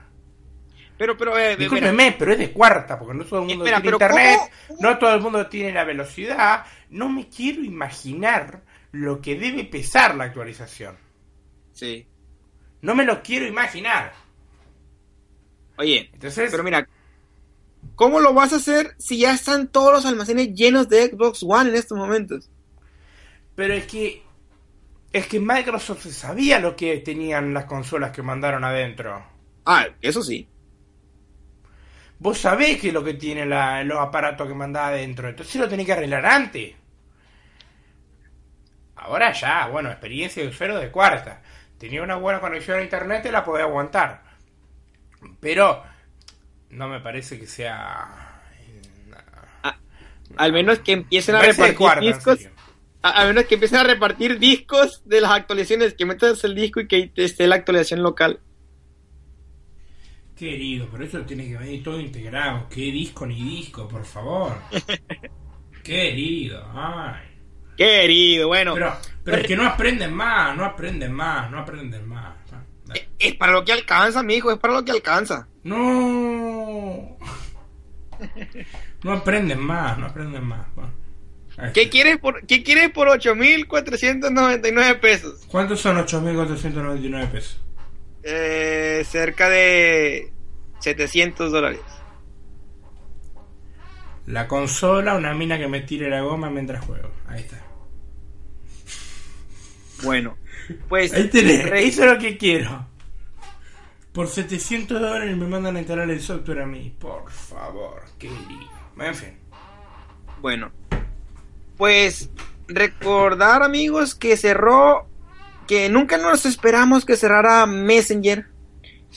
Pero, pero, eh, Discúlpeme, pero es de cuarta, porque no todo el mundo Espera, tiene internet, ¿cómo? no todo el mundo tiene la velocidad. No me quiero imaginar lo que debe pesar la actualización. Sí. No me lo quiero imaginar. Oye, Entonces, pero mira, ¿cómo lo vas a hacer si ya están todos los almacenes llenos de Xbox One en estos momentos? pero es que es que Microsoft sabía lo que tenían las consolas que mandaron adentro. Ah, eso sí. Vos sabés que es lo que tiene la- los aparatos que mandaba adentro, entonces lo tenés que arreglar antes. Ahora ya, bueno, experiencia de usuario de cuarta. Tenía una buena conexión a internet y la podía aguantar. Pero no me parece que sea. Al menos que empiecen a Me repartir cuarta, discos. A, a menos que empiecen a repartir discos de las actualizaciones, que metas el disco y que esté la actualización local. Querido, pero eso tiene que venir todo integrado. ¿Qué disco ni disco, por favor? *laughs* Querido, ay. Querido, bueno. Pero, pero es que no aprenden más, no aprenden más, no aprenden más. Dale. Eh, Es para lo que alcanza, mi hijo, es para lo que alcanza. No. No aprenden más, no aprenden más. Bueno, ahí ¿Qué quieres por, qué quieres por 8.499 pesos? ¿Cuántos son 8.499 pesos? Eh, cerca de 700 dólares. La consola, una mina que me tire la goma mientras juego. Ahí está. Bueno, pues. Ahí tenés, eso es lo que quiero. Por 700 dólares me mandan a instalar el software a mí. Por favor, qué. En fin. Bueno, pues recordar amigos que cerró, que nunca nos esperamos que cerrara Messenger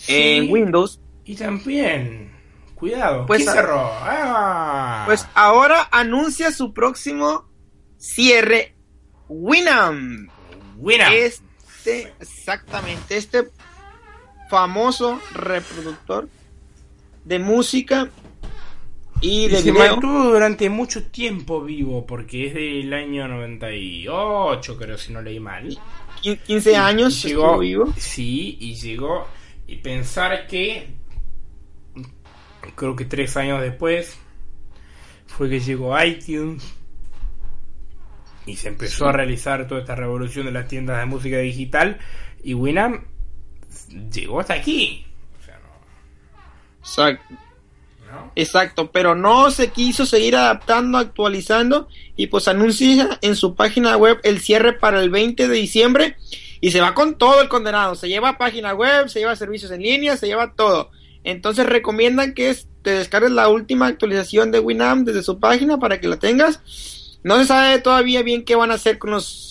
en Windows. Y también, cuidado, Pues ¿quién a- cerró? Ah. Pues ahora anuncia su próximo cierre Winamp. Winamp. Este, exactamente, este famoso reproductor de música y Y de se video. mantuvo durante mucho tiempo vivo, porque es del año 98, creo, si no leí mal. Qui- 15 años Y estuvo vivo. Sí, y llegó. Y pensar que. Creo que tres años después. Fue que llegó iTunes. Y se empezó a realizar toda esta revolución de las tiendas de música digital. Y Winamp llegó hasta aquí. O sea, Exacto. Exacto, pero no se quiso seguir adaptando, actualizando y pues anuncia en su página web el cierre para el 20 de diciembre y se va con todo el condenado, se lleva página web, se lleva servicios en línea, se lleva todo. Entonces recomiendan que te descargues la última actualización de Winamp desde su página para que la tengas. No se sabe todavía bien qué van a hacer con los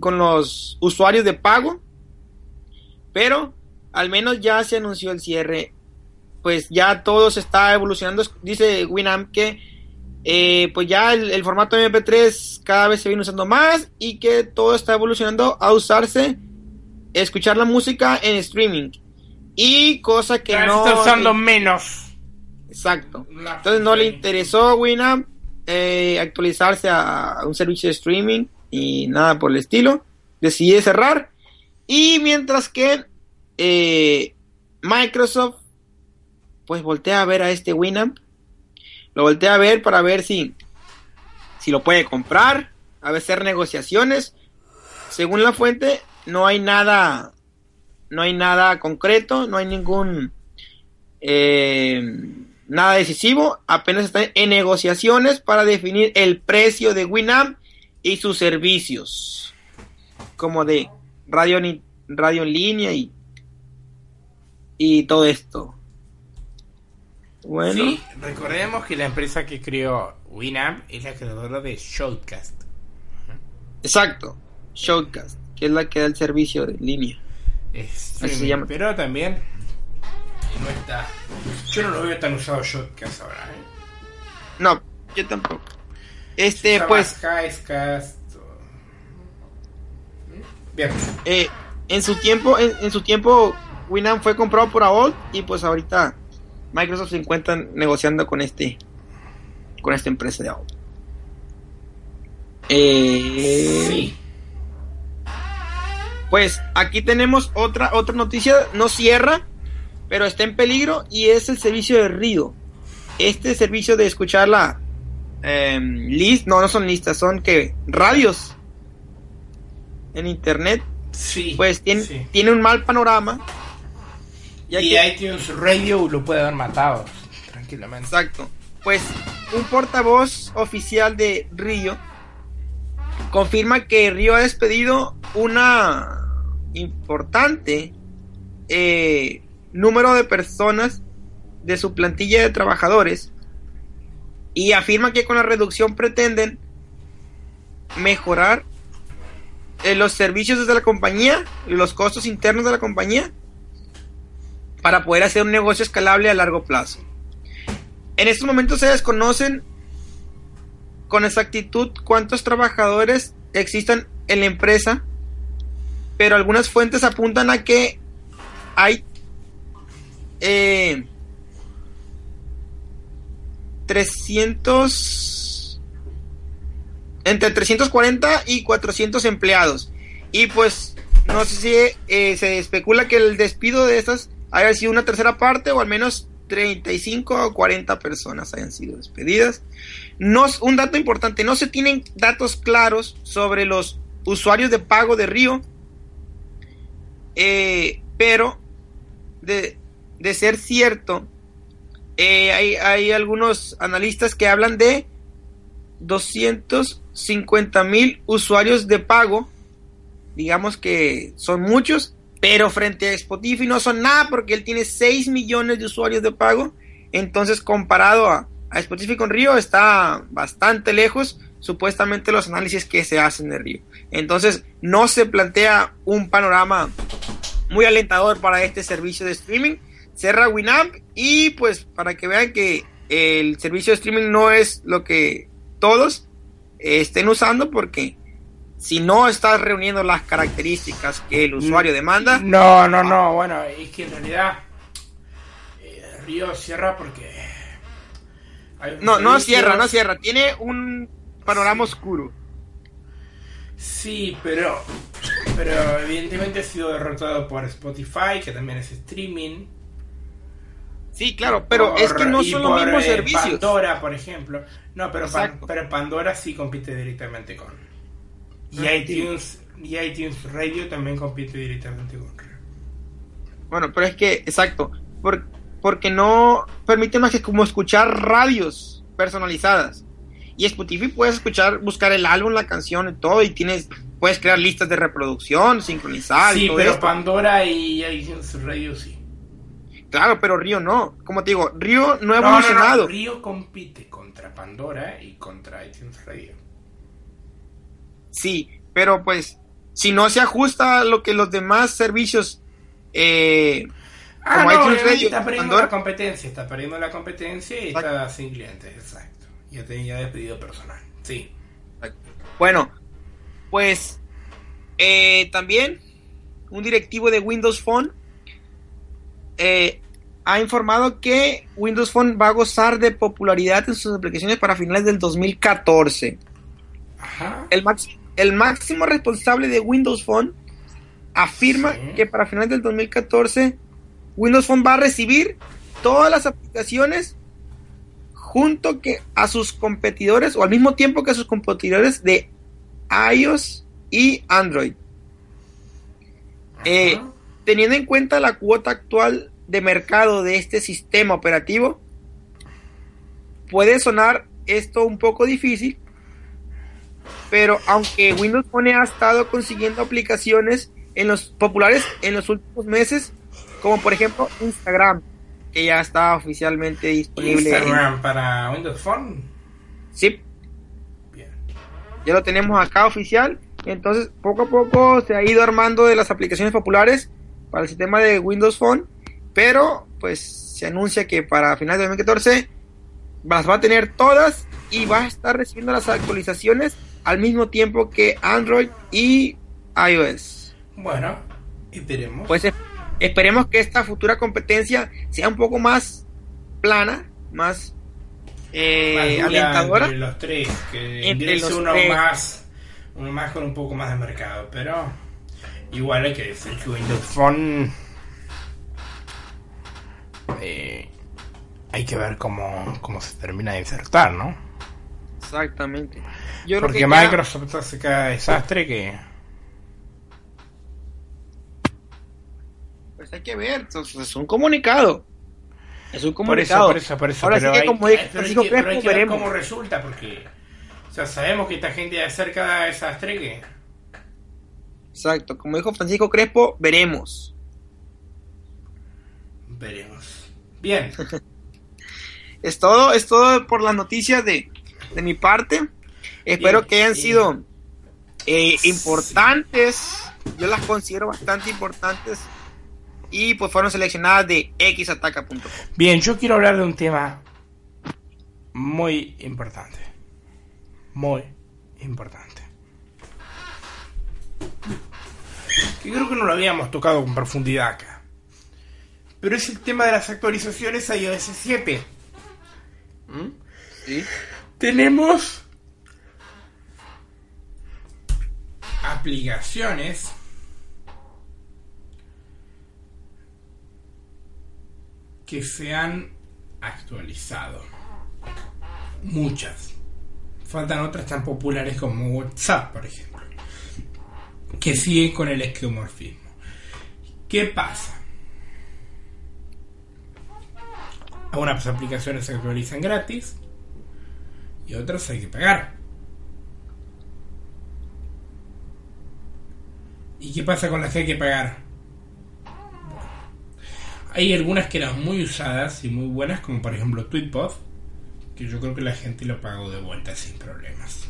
con los usuarios de pago, pero al menos ya se anunció el cierre pues ya todo se está evolucionando. Dice Winamp que eh, pues ya el, el formato MP3 cada vez se viene usando más y que todo está evolucionando a usarse, escuchar la música en streaming. Y cosa que no... está usando menos. Exacto. Entonces no le interesó a Winamp eh, actualizarse a, a un servicio de streaming y nada por el estilo. Decide cerrar. Y mientras que eh, Microsoft pues voltea a ver a este Winamp. Lo voltea a ver para ver si, si lo puede comprar. A ver, hacer negociaciones. Según la fuente, no hay nada. No hay nada concreto. No hay ningún. eh, nada decisivo. Apenas están en negociaciones para definir el precio de Winamp y sus servicios. Como de radio, radio en línea y. Y todo esto. Bueno. Sí, recordemos que la empresa que creó Winamp es la creadora de Shoutcast. Exacto, Showcast, que es la que da el servicio de línea. Es Así se llama. Pero también no está. Yo no lo veo tan usado Shoutcast ahora. ¿eh? No, yo tampoco. Este, pues, Highcast o- Bien. eh, en su tiempo, en, en su tiempo, Winamp fue comprado por AOL y pues ahorita Microsoft se encuentra negociando con este, con esta empresa de AOL. Eh, Sí. Pues aquí tenemos otra otra noticia, no cierra, pero está en peligro y es el servicio de Rido. Este servicio de escuchar la em, list, no, no son listas, son que radios en internet, Sí. pues tiene, sí. tiene un mal panorama. Ya Y que- iTunes Radio lo puede haber matado tranquilamente. Exacto. Pues un portavoz oficial de Río confirma que Río ha despedido una importante eh, número de personas de su plantilla de trabajadores y afirma que con la reducción pretenden mejorar eh, los servicios desde la compañía los costos internos de la compañía para poder hacer un negocio escalable a largo plazo. En estos momentos se desconocen con exactitud cuántos trabajadores existan en la empresa, pero algunas fuentes apuntan a que hay eh, 300 entre 340 y 400 empleados y pues no sé si eh, se especula que el despido de estas haya sido una tercera parte o al menos 35 o 40 personas hayan sido despedidas. No, un dato importante, no se tienen datos claros sobre los usuarios de pago de Río, eh, pero de, de ser cierto, eh, hay, hay algunos analistas que hablan de 250 mil usuarios de pago. Digamos que son muchos, pero frente a Spotify no son nada porque él tiene 6 millones de usuarios de pago. Entonces, comparado a, a Spotify con Río, está bastante lejos supuestamente los análisis que se hacen de Río. Entonces, no se plantea un panorama muy alentador para este servicio de streaming. Cerra Winamp y pues para que vean que el servicio de streaming no es lo que todos estén usando porque si no estás reuniendo las características que el usuario demanda. No, no, no, bueno, es que en realidad eh, Río cierra porque... No, no cierra, no cierra, tiene un panorama oscuro. Sí, pero, pero evidentemente ha sido derrotado por Spotify, que también es streaming. Sí, claro, pero es que no son los mismos eh, servicios. Pandora, por ejemplo. No, pero, Pan- pero Pandora sí compite directamente con. Y iTunes, y iTunes Radio también compite directamente con. Bueno, pero es que, exacto, por- porque no permite más que como escuchar radios personalizadas. Y Spotify puedes escuchar, buscar el álbum, la canción y todo, y tienes, puedes crear listas de reproducción, sincronizar y Sí, todo pero esto. Pandora y iTunes Radio sí. Claro, pero Río no. Como te digo, Río no ha No, no, no, evolucionado. Río compite contra Pandora y contra iTunes Radio. Sí, pero pues, si no se ajusta a lo que los demás servicios eh, Ah, Como no, Radio, está perdiendo la competencia, está perdiendo la competencia y Exacto. está sin clientes, exacto. Ya tenía despedido personal, sí. Bueno, pues eh, también un directivo de Windows Phone eh, ha informado que Windows Phone va a gozar de popularidad en sus aplicaciones para finales del 2014. Ajá. El, el máximo responsable de Windows Phone afirma Sí. que para finales del 2014 Windows Phone va a recibir todas las aplicaciones junto que a sus competidores o al mismo tiempo que a sus competidores de iOS y Android. Eh, teniendo en cuenta la cuota actual de mercado de este sistema operativo, puede sonar esto un poco difícil, pero aunque Windows Phone ha estado consiguiendo aplicaciones en los populares en los últimos meses, como por ejemplo Instagram, que ya está oficialmente disponible. en- Instagram para Windows Phone. sí, Bien. ya lo tenemos acá oficial. Entonces, poco a poco se ha ido armando de las aplicaciones populares para el sistema de Windows Phone, pero pues se anuncia que para finales de 2014 las va a tener todas y va a estar recibiendo las actualizaciones al mismo tiempo que Android y iOS. Bueno, esperemos. Pues es- esperemos que esta futura competencia sea un poco más plana, más eh, Más alentadora. Entre los tres, que Entre los uno tres. más, uno más con un poco más de mercado, pero igual hay que decir que Windows Phone eh, hay que ver cómo, cómo se termina de insertar, ¿no? Exactamente. Yo Porque que ya- Microsoft hace cada desastre que Pues hay que ver, entonces, es un comunicado. Es un por eso, comunicado. por eso, por eso. Ahora sí que hay, como hay Francisco que, pero hay Crespo, que ver cómo resulta, porque o sea, sabemos que esta gente hace cada desastre que Exacto, como dijo Francisco Crespo, veremos. veremos. Bien, *laughs* Es todo, es todo por las noticias de, de mi parte. Espero que hayan sido eh, importantes. Yo las considero bastante importantes. Y pues fueron seleccionadas de xataca.com. bien, yo quiero hablar de un tema muy importante. Muy importante. Que creo que no lo habíamos tocado con profundidad acá. Pero es el tema de las actualizaciones a iOS 7. ¿Mm? ¿Sí? Tenemos aplicaciones que se han actualizado. Muchas. Faltan otras tan populares como WhatsApp, por ejemplo. Que siguen con el esquemorfismo. ¿Qué pasa? Algunas aplicaciones se actualizan gratis y otras hay que pagar. ¿Y qué pasa con las que hay que pagar? Hay algunas que eran muy usadas y muy buenas, como por ejemplo Tweetbot, que yo creo que la gente lo pagó de vuelta sin problemas.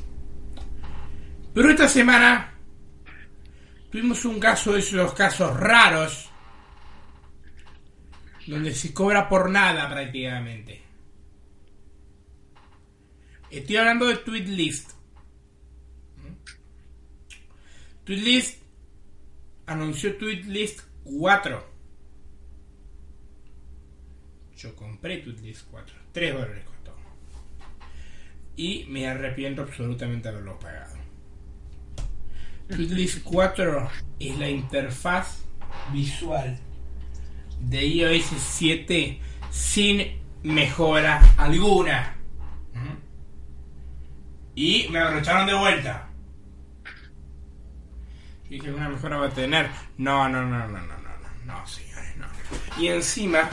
Pero esta semana tuvimos un caso de esos casos raros donde se cobra por nada prácticamente. Estoy hablando de Tweetlist. Tweetlist anunció Tweetlist 4. Yo compré Tweetlist 4. 3 dólares costó. Y me arrepiento absolutamente de haberlo pagado. Tweetlist 4 es la interfaz visual de iOS 7 sin mejora alguna. Y me abrocharon de vuelta. Y dije, una mejora va a tener. No, no, no, no, no, no, no, no, señores, no. Y encima,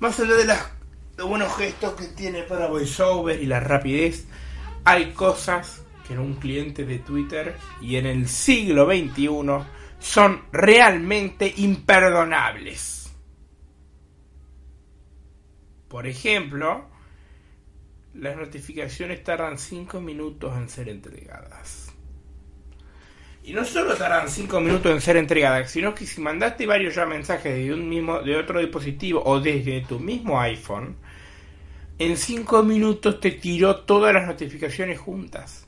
más allá de los buenos gestos que tiene para VoiceOver y la rapidez, hay cosas que en un cliente de Twitter y en el siglo XXI son realmente imperdonables. Por ejemplo, las notificaciones tardan 5 minutos en ser entregadas. Y no solo tardan 5 minutos en ser entregadas, sino que si mandaste varios ya mensajes de un mismo de otro dispositivo o desde tu mismo iPhone, en 5 minutos te tiró todas las notificaciones juntas.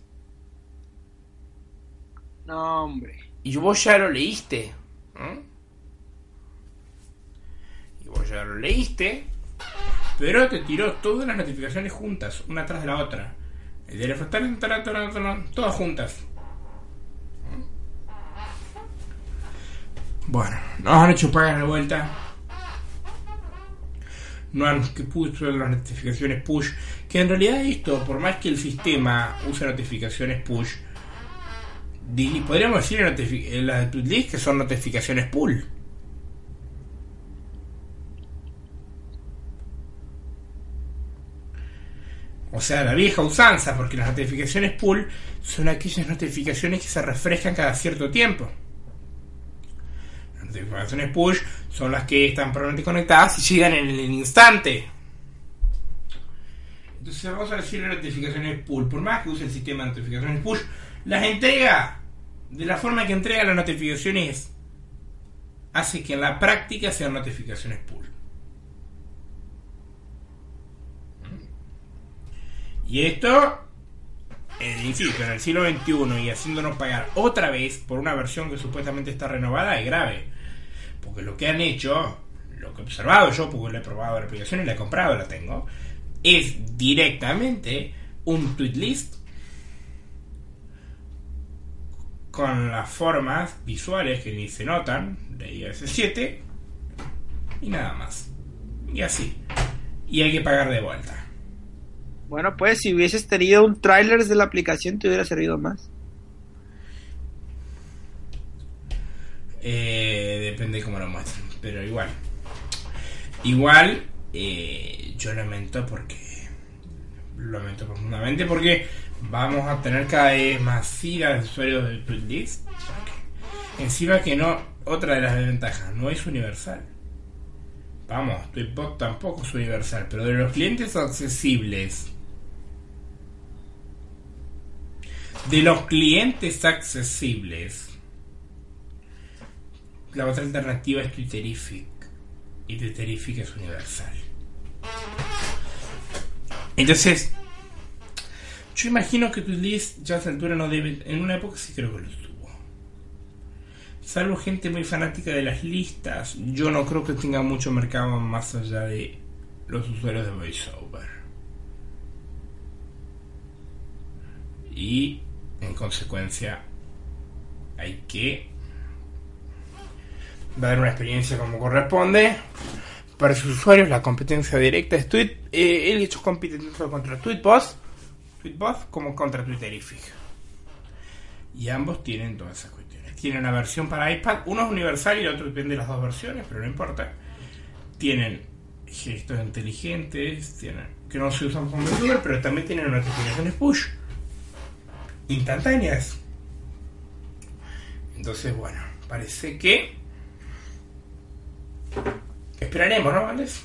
No, hombre. Y vos ya lo leíste. Y vos ya lo leíste pero te tiró todas las notificaciones juntas, una tras de la otra. El teléfono, todas juntas. Bueno, nos han hecho pagar de vuelta. No han puesto las notificaciones push. Que en realidad esto, por más que el sistema use notificaciones push, podríamos decir las de que son notificaciones pull. O sea, la vieja usanza, porque las notificaciones pull son aquellas notificaciones que se refrescan cada cierto tiempo. Las notificaciones push son las que están probablemente conectadas y llegan en el instante. Entonces vamos a decir las notificaciones pull. Por más que use el sistema de notificaciones push, las entrega de la forma que entrega las notificaciones hace que en la práctica sean notificaciones pull. Y esto, insisto, en el siglo XXI y haciéndonos pagar otra vez por una versión que supuestamente está renovada es grave. Porque lo que han hecho, lo que he observado yo, porque lo he probado la aplicación y la he comprado, la tengo, es directamente un tweet list con las formas visuales que ni se notan de iOS 7 y nada más. Y así. Y hay que pagar de vuelta. Bueno, pues si hubieses tenido un tráiler de la aplicación te hubiera servido más. Eh, depende cómo lo muestren, pero igual. Igual, eh, yo lamento porque. Lamento profundamente porque vamos a tener cada vez más filas de usuarios del playlist. Encima que no, otra de las desventajas, no es universal. Vamos, Tweetbot tampoco es universal, pero de los clientes accesibles De los clientes accesibles, la otra alternativa es Twitterific. Y Twitterific es universal. Entonces, yo imagino que tu list ya a esta altura no debe. En una época sí creo que lo tuvo. Salvo gente muy fanática de las listas, yo no creo que tenga mucho mercado más allá de los usuarios de VoiceOver. Y en consecuencia, hay que dar una experiencia como corresponde. Para sus usuarios, la competencia directa es Tweet. Eh, él hecho compite tanto contra Tweetbot, Tweetbot como contra Twitterific. Y ambos tienen todas esas cuestiones. Tienen una versión para iPad, uno es universal y el otro depende de las dos versiones, pero no importa. Tienen gestos inteligentes, tienen, que no se usan como VTuber, pero también tienen notificaciones push instantáneas. Entonces, bueno, parece que esperaremos, ¿no, Valdés?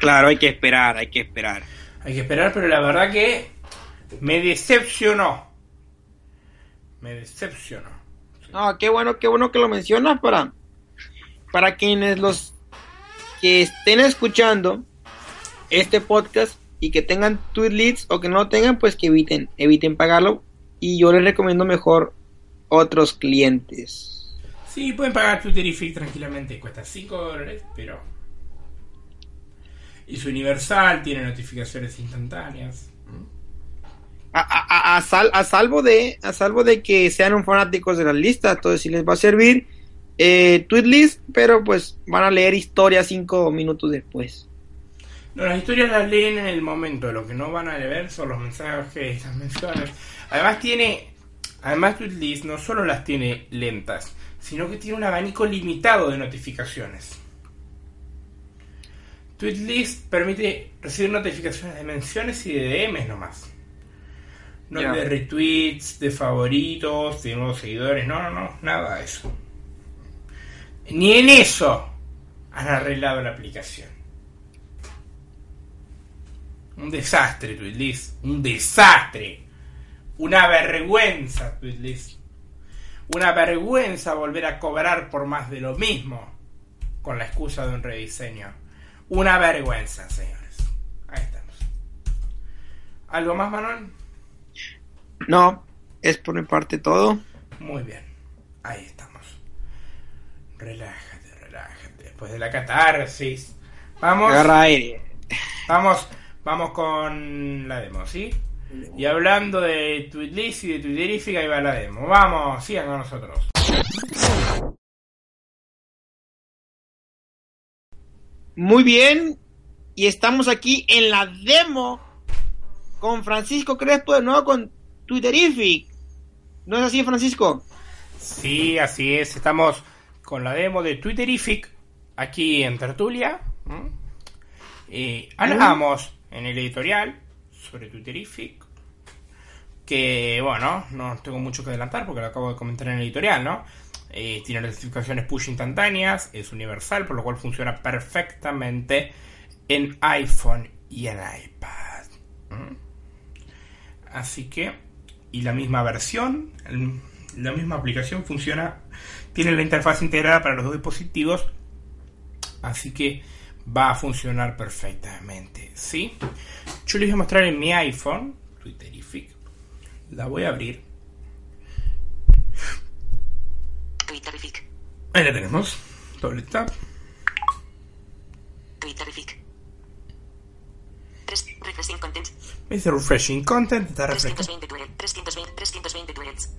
Claro, hay que esperar, hay que esperar. Hay que esperar, pero la verdad que me decepcionó. Me decepcionó. No, qué bueno, qué bueno que lo mencionas para, para quienes los que estén escuchando este podcast y que tengan tweet leads o que no lo tengan, pues que eviten, eviten pagarlo. Y yo les recomiendo mejor otros clientes. Sí, pueden pagar Twitterific tranquilamente, cuesta 5 dólares, pero. Es universal, tiene notificaciones instantáneas. A, a- a- sal- a salvo de a salvo de que sean un fanáticos de la lista, entonces sí les va a servir eh, tweet list, pero pues van a leer historia cinco minutos después. No, las historias las leen en el momento, lo que no van a leer son los mensajes, las menciones. Además tiene, además Tweetlist no solo las tiene lentas, sino que tiene un abanico limitado de notificaciones. Tweetlist permite recibir notificaciones de menciones y de DMs nomás. No de retweets, de favoritos, de nuevos seguidores, no, no, no, nada de eso. Ni en eso han arreglado la aplicación. Un desastre, Tweetlist. Un desastre. Una vergüenza, Tweetlist. Una vergüenza volver a cobrar por más de lo mismo. Con la excusa de un rediseño. Una vergüenza, señores. Ahí estamos. ¿Algo más, Manuel? No, es por mi parte todo. Muy bien. Ahí estamos. Relájate, relájate. Después de la catarsis. Vamos. Agarra aire. Vamos, vamos con la demo, ¿sí? Y hablando de Tweetlist y de Twitterific, ahí va la demo. Vamos, sigan con nosotros. Muy bien, y estamos aquí en la demo con Francisco Crespo de nuevo con Twitterific. ¿No es así, Francisco? Sí, así es. Estamos con la demo de Twitterific aquí en Tertulia. ¿m? Eh, hablamos en el editorial sobre Twitterific. Que bueno, no tengo mucho que adelantar porque lo acabo de comentar en el editorial, ¿no? Eh, tiene notificaciones push instantáneas, es universal, por lo cual funciona perfectamente en iPhone y en iPad. Así que, y la misma versión, la misma aplicación funciona, tiene la interfaz integrada para los dos dispositivos, así que va a funcionar perfectamente, ¿sí? Yo les voy a mostrar en mi iPhone, Twitterific, la voy a abrir, Twitterific. ahí la tenemos, doble tap, Twitterific. Refreshing content. dice refreshing content, está refrescando. 320 tweets. 320, 320 tweets.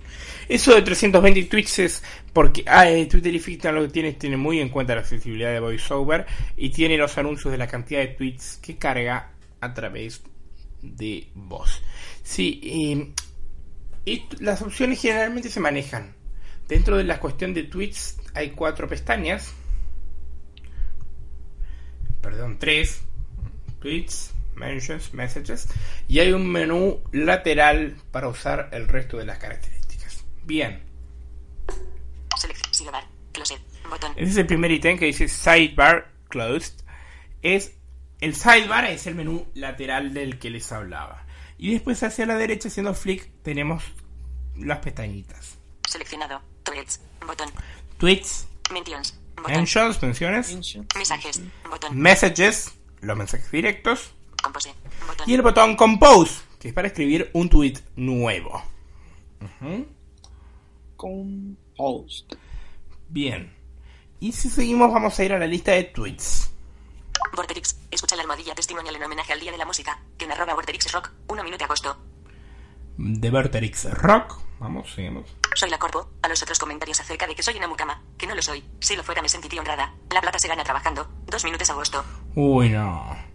Eso de 320 tweets es porque ah, eh, Twitterific lo que tiene, tiene muy en cuenta la accesibilidad de VoiceOver y tiene los anuncios de la cantidad de tweets que carga a través de voz. Sí, eh, y t- las opciones generalmente se manejan. Dentro de la cuestión de tweets hay cuatro pestañas. Perdón, tres. Tweets, mentions, messages. Y hay un menú lateral para usar el resto de las características. Bien. Sidebar. Closed. Botón. Ese es el primer ítem que dice Sidebar Closed. Es el sidebar es el menú lateral del que les hablaba. Y después hacia la derecha haciendo flick tenemos las pestañitas. Seleccionado. Tweets. Botón. Tweets, Mentions. Botón. mentions, menciones, Mensajes. Botón. messages, los mensajes directos Compose. Botón. y el botón compose, que es para escribir un tweet nuevo. Ujú. Compost. Bien. Y si seguimos vamos a ir a la lista de tweets. Vorterix. Escucha la almohadilla testimonial en homenaje al Día de la Música. Que en arroba Vorterix Rock. 1 minuto de agosto. De Verterix Rock. Vamos, seguimos. Soy la Corpo. A los otros comentarios acerca de que soy una mucama. Que no lo soy. Si lo fuera me sentiría honrada. La plata se gana trabajando. 2 minutos agosto. Uy, no.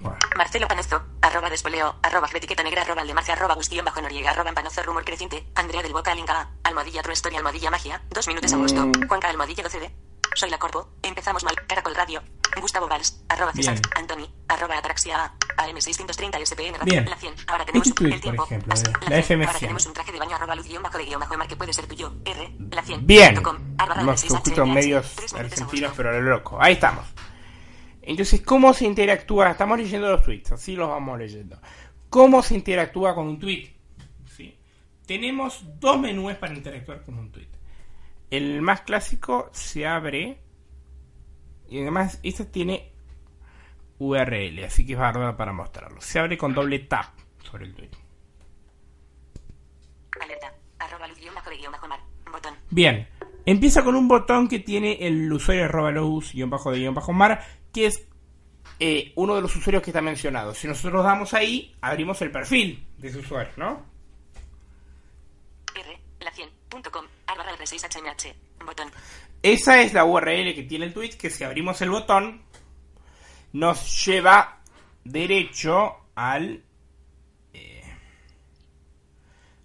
Bueno. Marcelo Panozo, arroba despoleo, arroba etiqueta negra, arroba aldemarce, arroba gustión bajo noriega, arroba panozo, rumor creciente, Andrea del Boca, Alinga, almohadilla, true story, almohadilla, magia, dos minutos agosto, Juanca, almohadilla 12D. Soy la Corpo, empezamos mal, Caracol Radio, Gustavo Valls, arroba Bien. César, Antoni, arroba Atraxia, AM630 SPN, Bien. la 100. Ahora tenemos tuit, el tiempo, por ejemplo, as- de la la 100. FM100. Ahora tenemos un traje de baño arroba luz guion bajo de guion bajo mar que puede ser tuyo, R, la 100. Bien. punto com, arroba Hemos 26 escuchado HMH, medios argentinos, pero lo loco. Ahí estamos. Entonces, ¿cómo se interactúa? Estamos leyendo los tweets, así los vamos leyendo. ¿Cómo se interactúa con un tweet? ¿Sí? Tenemos dos menús para interactuar con un tweet. El más clásico se abre y además este tiene URL, así que es bárbaro para mostrarlo. Se abre con doble tap sobre el tweet. Alerta, arroba luz bajo bajo mar, botón. Bien, empieza con un botón que tiene el usuario arroba luz guion bajo de guion bajo mar, que es eh, uno de los usuarios que está mencionado. Si nosotros damos ahí, abrimos el perfil de ese usuario, ¿no? R, la 100, punto com, arroba R6 HMH, botón. Esa es la URL que tiene el tweet, que si abrimos el botón, nos lleva derecho al... eh,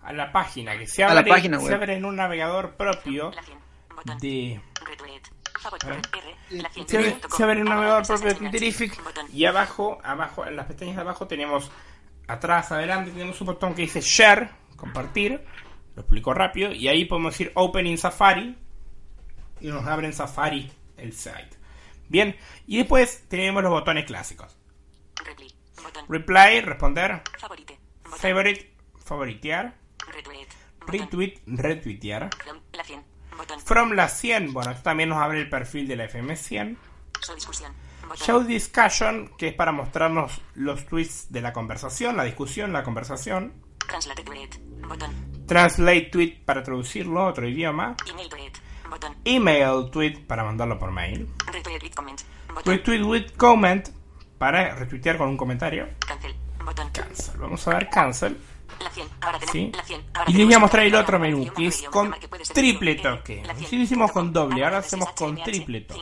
a la página, que se A abre, la página se web. abre en un navegador propio La 100, botón. de... Retweet, 100, Se se abre un navegador R6 propio de Twitterific y abajo, abajo, en las pestañas de abajo tenemos atrás, adelante, tenemos un botón que dice Share, compartir, lo explico rápido, y ahí podemos decir Open in Safari y nos abre en Safari el site. Bien, y después tenemos los botones clásicos. Reply, botón. Reply, responder, Favorite, botón. favorite, favoritear, Retweet, retweet, retuitear. From, la 100, botón. From la 100, bueno, esto también nos abre el perfil de la FM100. Show Discussion, que es para mostrarnos los tweets de la conversación, la discusión, la conversación. Translate tweet. Translate tweet para traducirlo a otro idioma. Email tweet, botón. Email tweet para mandarlo por mail. Retweet with comment. Retweet with comment para retuitear con un comentario. Cancel, botón. Cancel. Vamos a dar cancel. La 100, ahora tenemos ¿sí? la 100. Ahora Y les voy a mostrar el otro menú, que es con triple toque. la 100, Sí lo hicimos con doble, ahora hacemos con 26 triple toque.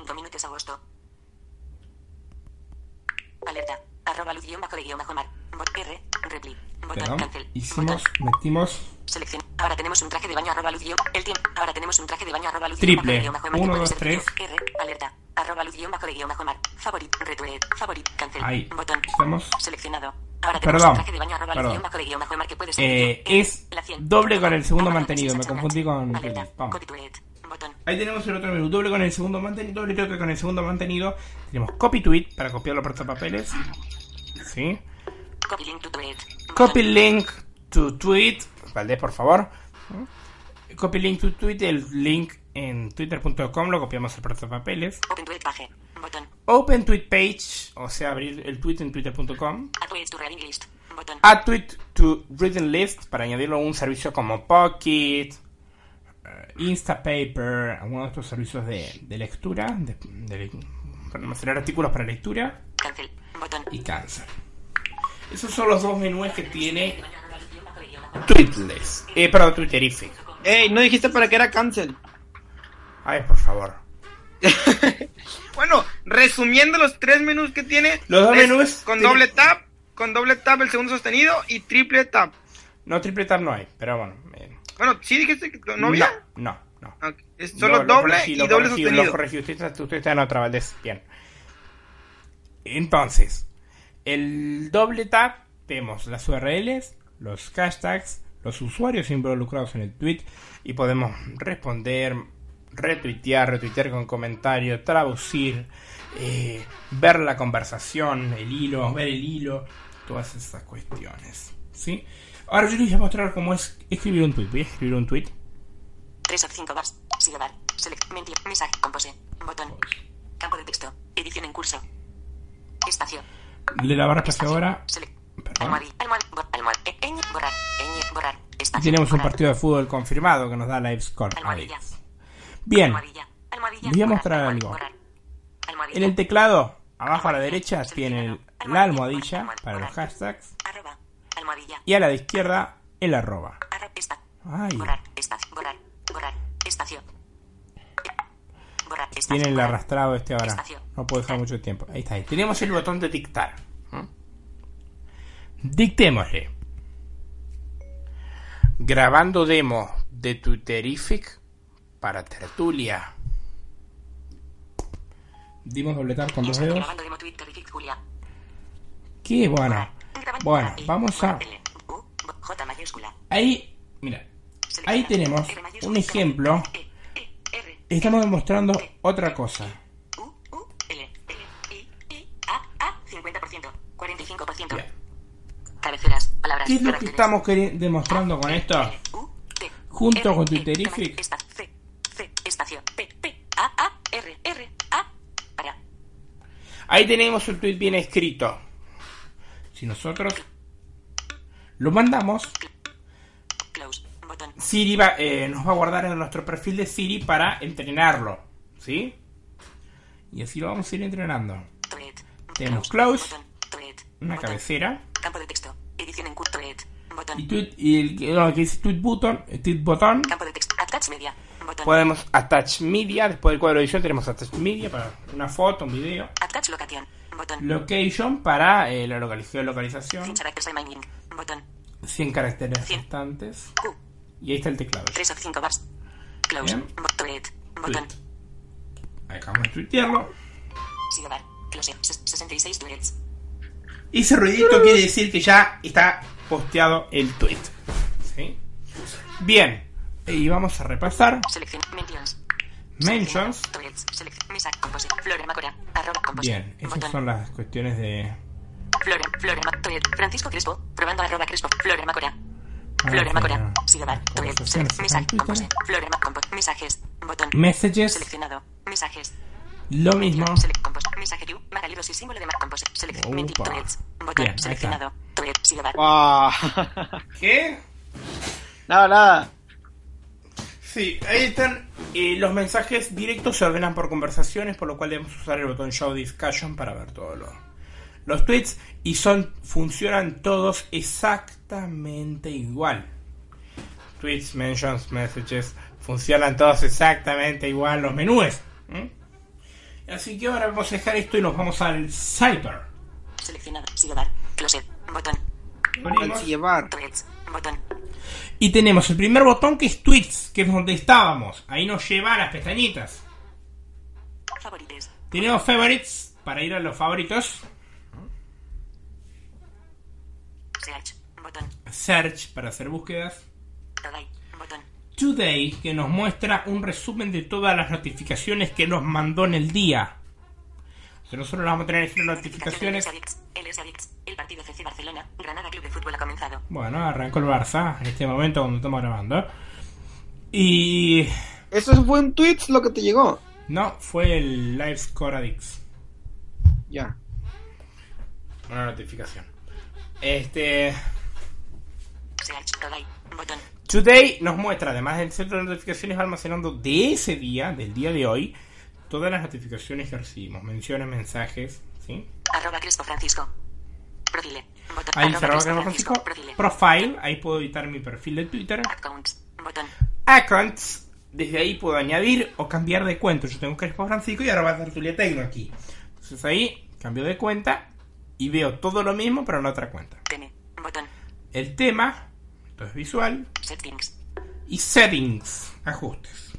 Alerta, arroba luz guion bajo de guion bajo mar. R, reply, botón, cancel. hicimos, botón. metimos Selección. Ahora tenemos un traje de baño arroba luz guion. El tiempo. Ahora tenemos un traje de baño arroba luz Triple. guion bajo de guion bajo mar que Uno, puede dos, ser tres. tuyo. R, alerta, arroba luz guion bajo de guion bajo mar. Favorit, retweet, favorit, cancel. Ahí. Botón. Estamos. Seleccionado. Ahora tenemos Perdón, un traje de baño arroba perdón. bajo de guion bajo mar que puede ser Eh, es la 100, doble con el segundo mantenido, me 26 confundí con- Alerta, vamos. Ahí tenemos el otro menú, doble con el segundo mantenido, doble toque con el segundo mantenido. Tenemos copy tweet para copiar los portapapeles. ¿Sí? Copy link to tweet. Copy link to tweet. Valdés, por favor. Copy link to tweet, el link en twitter.com, lo copiamos al portapapeles. Open tweet page. Botón. Open tweet page, o sea, abrir el tweet en twitter.com. Add tweets to reading list. Botón. Add tweet to reading list para añadirlo a un servicio como Pocket, eh, Instapaper, alguno de estos servicios de, de lectura, de, de- para almacenar artículos para lectura Cancel. Botón. y Cancel. Esos son los dos menús que tiene Tweetless. Eh, perdón, Twitterific. Ey, no dijiste para qué era cancel. Ay, por favor. *laughs* Bueno, resumiendo los tres menús que tiene. Los dos menús Con doble tap, con doble tap el segundo sostenido y triple tap. No, triple tap no hay, pero bueno. eh, Bueno, sí dijiste que no había. No, no. no. Ok, Es solo Lo- lo doble corregí, y lo doble corregí, sostenido. Lo corregí. Usted, usted está en otra, Valdés. Bien. Entonces, el doble tap, vemos las URLs, los hashtags, los usuarios involucrados en el tweet y podemos responder, retuitear, retuitear con comentario, traducir, eh, ver la conversación, el hilo, ver el hilo, todas esas cuestiones. ¿sí? Ahora yo les voy a mostrar cómo es escribir un tweet. Voy a escribir un tweet. 3 of 5 bars. Sidebar. Select. Mentir. Mensaje. Compose. Botón. Campo de texto. Edición en curso. Espacio. Le la barra espaciadora. Y tenemos un partido de fútbol confirmado que nos da live score. Almohadilla. Alex. Bien, voy a mostrar algo. en el teclado, abajo a la derecha, tiene la almohadilla. para los hashtags. Y a la izquierda el arroba. Ay, Borrar. Espacio. Borrar. Borrar. Espacio. Borrar. Espacio. Tiene el arrastrado este ahora. No puedo dejar mucho tiempo. Ahí está. ahí. Tenemos el botón de dictar. ¿Mm? Dictémosle. Grabando demo de Twitterific para Tertulia. dimos doble tap con dos dedos. Qué bueno. Bueno, vamos a... Ahí, mira, ahí tenemos un ejemplo. Estamos demostrando otra cosa. U, U, L, L, I, I, A, A, 50%, 45%. Bien. Cabeceras, palabras, ¿Qué es lo que estamos demostrando con esto? L, U, T, Junto R, con Twitterific. C, C, espacio, P, P, A, A, R, R, A, para. Ahí tenemos el tweet bien escrito. Si nosotros lo mandamos, Close, botón. Siri va, eh, nos va a guardar en nuestro perfil de Siri para entrenarlo. ¿Sí? Y así lo vamos a ir entrenando. Tweet. Tenemos close, Botón. Tweet. Una Botón. cabecera. Campo de texto. Edición en. Tweet. Botón. Y, tweet, y el que- no, que dice tweet button, eh, tweet botón. Campo de texto. Attach media. Botón. Podemos attach media. Después del cuadro de edición tenemos attach media para una foto, un video. Attach locación. Botón. Location para eh, la localiz- geolocalización. 100 characters mining. Botón. 100 caracteres Cien. restantes. Q. Y ahí está el teclado. 3 of 5 bars. Close. Bien. Tweet. Botón. Acabamos de tuitearlo. Sigue bar. Close. Ses- 66 tweets. Y ese ruidito quiere decir que ya está posteado el tweet. ¿Sí? Bien. Y vamos a repasar. Selección. Mentions. Mentions. Bien, esas son las cuestiones de. Flore. Flore. Ma- Tweet. Francisco Crespo. Probando arroba Crespo. Flore Macora. Flore sí, Macora. no. Sigue bar. Tweet. Conversaciones Selec- están en Mensaje. Twitter. Compose. Flore Ma- compo- Mensajes. Botón. Messages. Seleccionado. Mensajes. Lo mismo. Select compose. Mensaje you. Margalidos y símbolo de Mac compose. Select. Opa. Menti. Tweets. Botón. Seleccionado. *laughs* ¿Qué? nada, nada. Sí, ahí están. eh, los mensajes directos se ordenan por conversaciones, por lo cual debemos usar el botón Show Discussion para ver todos los, los tweets. Y son funcionan todos exactamente igual. Tweets, mentions, messages, funcionan todos exactamente igual los menús. ¿m? Así que ahora vamos a dejar esto y nos vamos al Cyber. Seleccionado. Sigue bar. Close. Botón. Llevar. Tweets. Botón. Y tenemos el primer botón que es Tweets, que es donde estábamos. Ahí nos lleva a las pestañitas. Favorites. Tenemos favorites para ir a los favoritos. Search. Botón. Search para hacer búsquedas. Today. Botón. Today que nos muestra un resumen de todas las notificaciones que nos mandó en el día. Nosotros vamos a tener estas notificaciones. LS Addicts. El partido FC Barcelona. Granada Club de Fútbol ha comenzado. Bueno, arrancó el Barça en este momento cuando estamos grabando. Y Eso fue un tweet lo que te llegó. no, fue el Live Score Addicts. Ya. Una notificación. Este. Today. Nos muestra, además del centro de notificaciones, almacenando de ese día, del día de hoy, todas las notificaciones que recibimos, menciones, mensajes, ¿sí? Arroba Crespo Francisco. Profile. Botón. Ahí arroba Crespo Francisco, Profile. profile, ahí puedo editar mi perfil de Twitter. Accounts. Botón. Accounts, desde ahí puedo añadir o cambiar de cuenta. Yo tengo Crespo Francisco y ahora va a Tertulia Tecno aquí. Entonces ahí cambio de cuenta y veo todo lo mismo pero en otra cuenta. Botón. El tema, esto es visual, Settings. y settings, ajustes.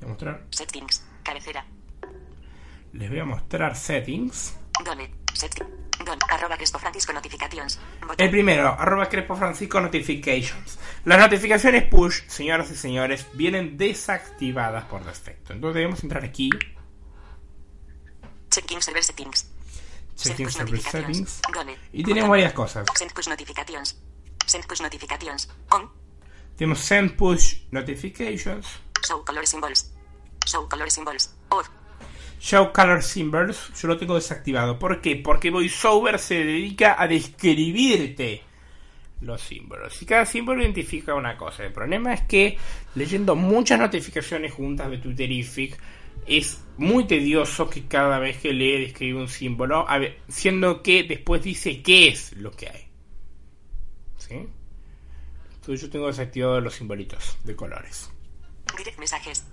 Voy a mostrar, Settings. Cabecera. les voy a mostrar settings. Done. Settings. Don. Arroba Crespo Francisco Notifications. Botón. El primero, arroba Crespo Francisco Notifications. Las notificaciones push, señoras y señores, vienen desactivadas por defecto. Entonces debemos entrar aquí, Checking Server Settings. Settings. Settings, y tenemos varias cosas. Send push notifications. Send push notifications. On. Tenemos Send Push Notifications, Show color symbols. Show color symbols. Off. Show Color Symbols, yo lo tengo desactivado. ¿Por qué? Porque VoiceOver se dedica a describirte los símbolos. Y cada símbolo identifica una cosa. El problema es que leyendo muchas notificaciones juntas de Twitterific es muy tedioso que cada vez que lee describe un símbolo, a ver, siendo que después dice qué es lo que hay. ¿Sí? Entonces yo tengo desactivados los simbolitos de colores. Direct mensajes.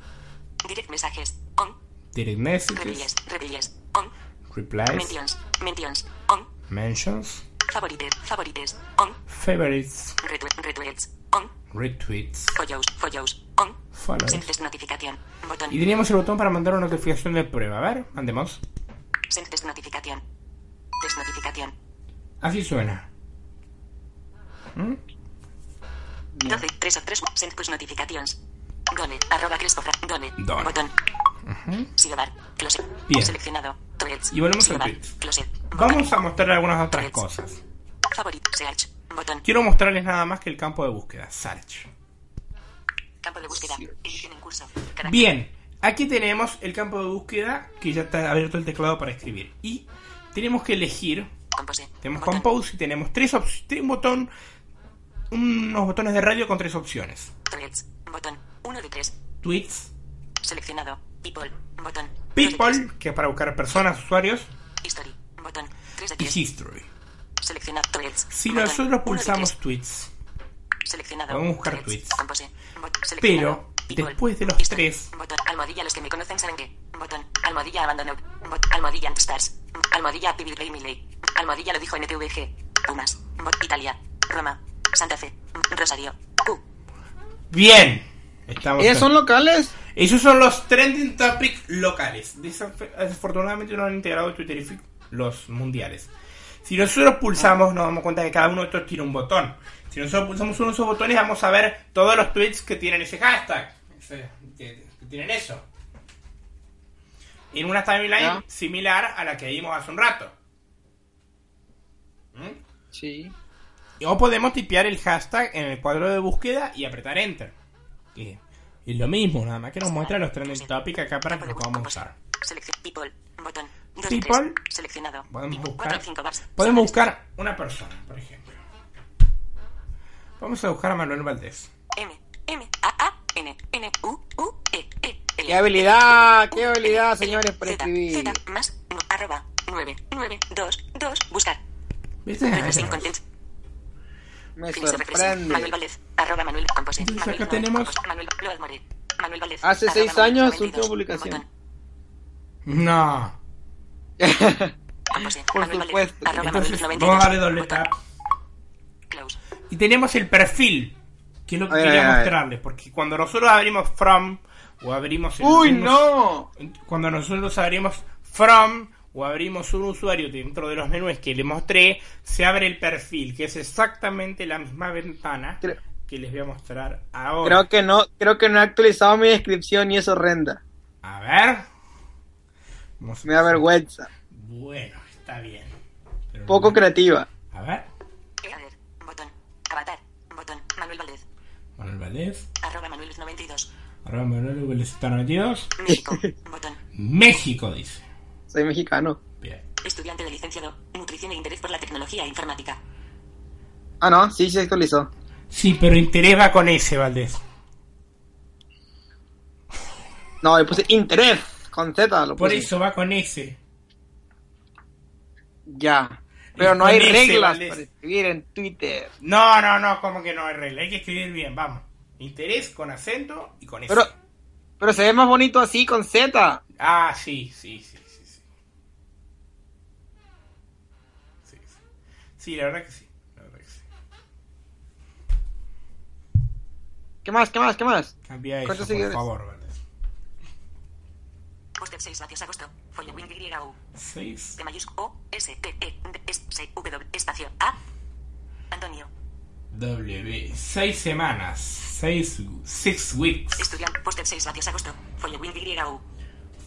Direct mensajes. On. Direct messages, Revilles. Revilles. On. replies, Mentions. Mentions. On. mentions, Favorites. Favorites. On. favorites, Retwe- retweets. On. retweets, Follows. Follows. On. follows. Test notificación. Botón. Y teníamos el botón para mandar una notificación de prueba. A ver, mandemos. Test notificación. Test notificación. Así suena. ¿Mm? 12. 3 of 3. Send push notifications. Done. Arroba Crespofra. Done. Done. Botón. Sigobar. Closet. Bien. Seleccionado. Threads. Y volvemos a. Vamos a mostrarle algunas otras cosas. Favorite. Search. Botón. Quiero mostrarles nada más que el campo de búsqueda, Search. Campo de búsqueda. Edición en curso. Carácter. Bien, aquí tenemos el campo de búsqueda que ya está abierto el teclado para escribir. Y tenemos que elegir, Compose. tenemos Botón. Compose y tenemos tres opciones, un botón, unos botones de radio con tres opciones. Threads. Botón. 1 de 3. Tweets, Seleccionado. People. Botón. People, que es para buscar personas, usuarios, tres. History. Botón. 3 de y 3. History. Seleccionado. Threads. Si Botón. nosotros pulsamos tweets, Seleccionado. Podemos buscar Threads. tweets. Compose. Bot-. Pero, después de los History. tres- Botón. Almohadilla. Los que me conocen saben que. Botón. Almohadilla abandonó. Bot. Almohadilla Stars. Almohadilla Pivid Rey Milley. Almohadilla lo dijo NTVG. Pumas. Bot. Italia. Roma. Santa Fe. Rosario. Q. bien. Estamos ¿Ellos son locales? Esos son los trending topics locales. Desaf- Desafortunadamente no han integrado Twitter y los mundiales. Si nosotros pulsamos, nos damos cuenta que cada uno de estos tiene un botón. Si nosotros pulsamos uno de esos botones, vamos a ver todos los tweets que tienen ese hashtag. Que, que tienen eso. En una timeline Ya. similar a la que vimos hace un rato. ¿Mm? Sí. O podemos tipear el hashtag en el cuadro de búsqueda y apretar enter. Que es lo mismo, nada más que nos muestra los trending topics acá para que lo podamos usar. Selección. People. Botón. 2 People. de 3. Seleccionado. Podemos buscar, 4 de 5 bars. podemos buscar una persona, por ejemplo. Vamos a buscar a Manuel Valdés. M. M. A. A. N. N. U. U. E. E. L. ¡Qué habilidad! ¡Qué habilidad, señores, para escribir! Z, más, arroba, 9, 9, 2, 2, buscar. ¿Viste? Me sorprende. Manuel Valdez, arroba Manuel Compose. Entonces Manuel acá tenemos- Manuel. Hace seis años su 92, última publicación. No. Por supuesto. arroba Entonces, Manuel vamos a 92, darle doble tap. Y tenemos el perfil, que es lo que quería mostrarles. Porque cuando nosotros abrimos from o abrimos el ¡Uy, no! Cuando nosotros abrimos from o abrimos un usuario dentro de los menús que le mostré, se abre el perfil, que es exactamente la misma ventana Creo- que les voy a mostrar ahora. Creo que no, creo que no he actualizado mi descripción y es horrenda. A ver. Vamos a- Me da vergüenza. Bueno, está bien. Pero Poco no- creativa. A ver. Header, botón. Avatar, botón. Manuel Valdez, Manuel Valdés. arroba Manuel 92. Arroba Manuel Valdés está 92. México, *laughs* botón. México dice. Soy mexicano. Bien. Estudiante de licenciado, nutrición e interés por la tecnología e informática. Ah, no, sí se actualizó. Sí, pero interés va con ese, Valdés. No, le puse interés con Z. Lo Por puse. eso va con ese. Ya. Pero no hay reglas Valdés. para escribir en Twitter. No, no, no, como que no hay regla. Hay que escribir bien, vamos. Interés con acento y con ese. Pero, pero se ve más bonito así con Z. Ah, sí, sí, sí, sí, sí. Sí, sí. Sí, la verdad que sí. La verdad que sí. ¿Qué más? ¿Qué más? ¿Qué más? Cambia eso, ¿Cuántos por favor, Poster 6 vatios agosto. Following YU. Seis. De mayúsculo O, S, T, E, D, S, C, W, espacio, A. Antonio. W. Seis semanas. Seis. Six weeks. Estudiante. Poster 6 vatios agosto. Following YU.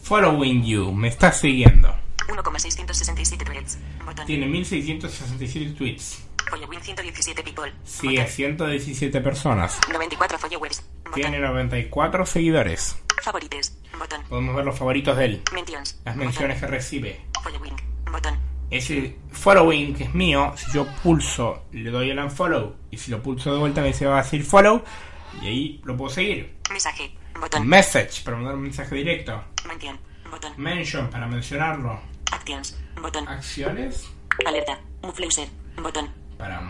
Following you. Me está siguiendo. 1,667 threads. Botón. Tiene 1667 tweets. Following 117 people. Sigue Botón. 117 personas. 94 followers. Botón. Tiene 94 seguidores. Favorites. Botón. Podemos ver los favoritos de él. Mentions. Las menciones que recibe. Following. Botón. Ese following que es mío, si yo pulso, le doy el unfollow. Y si lo pulso de vuelta, me dice va a decir follow. Y ahí lo puedo seguir. Mensaje. Botón. Message para mandar un mensaje directo. Mention. Botón. Mention para mencionarlo. Actions. Botón. Acciones Alerta. Mufle user. Botón. para,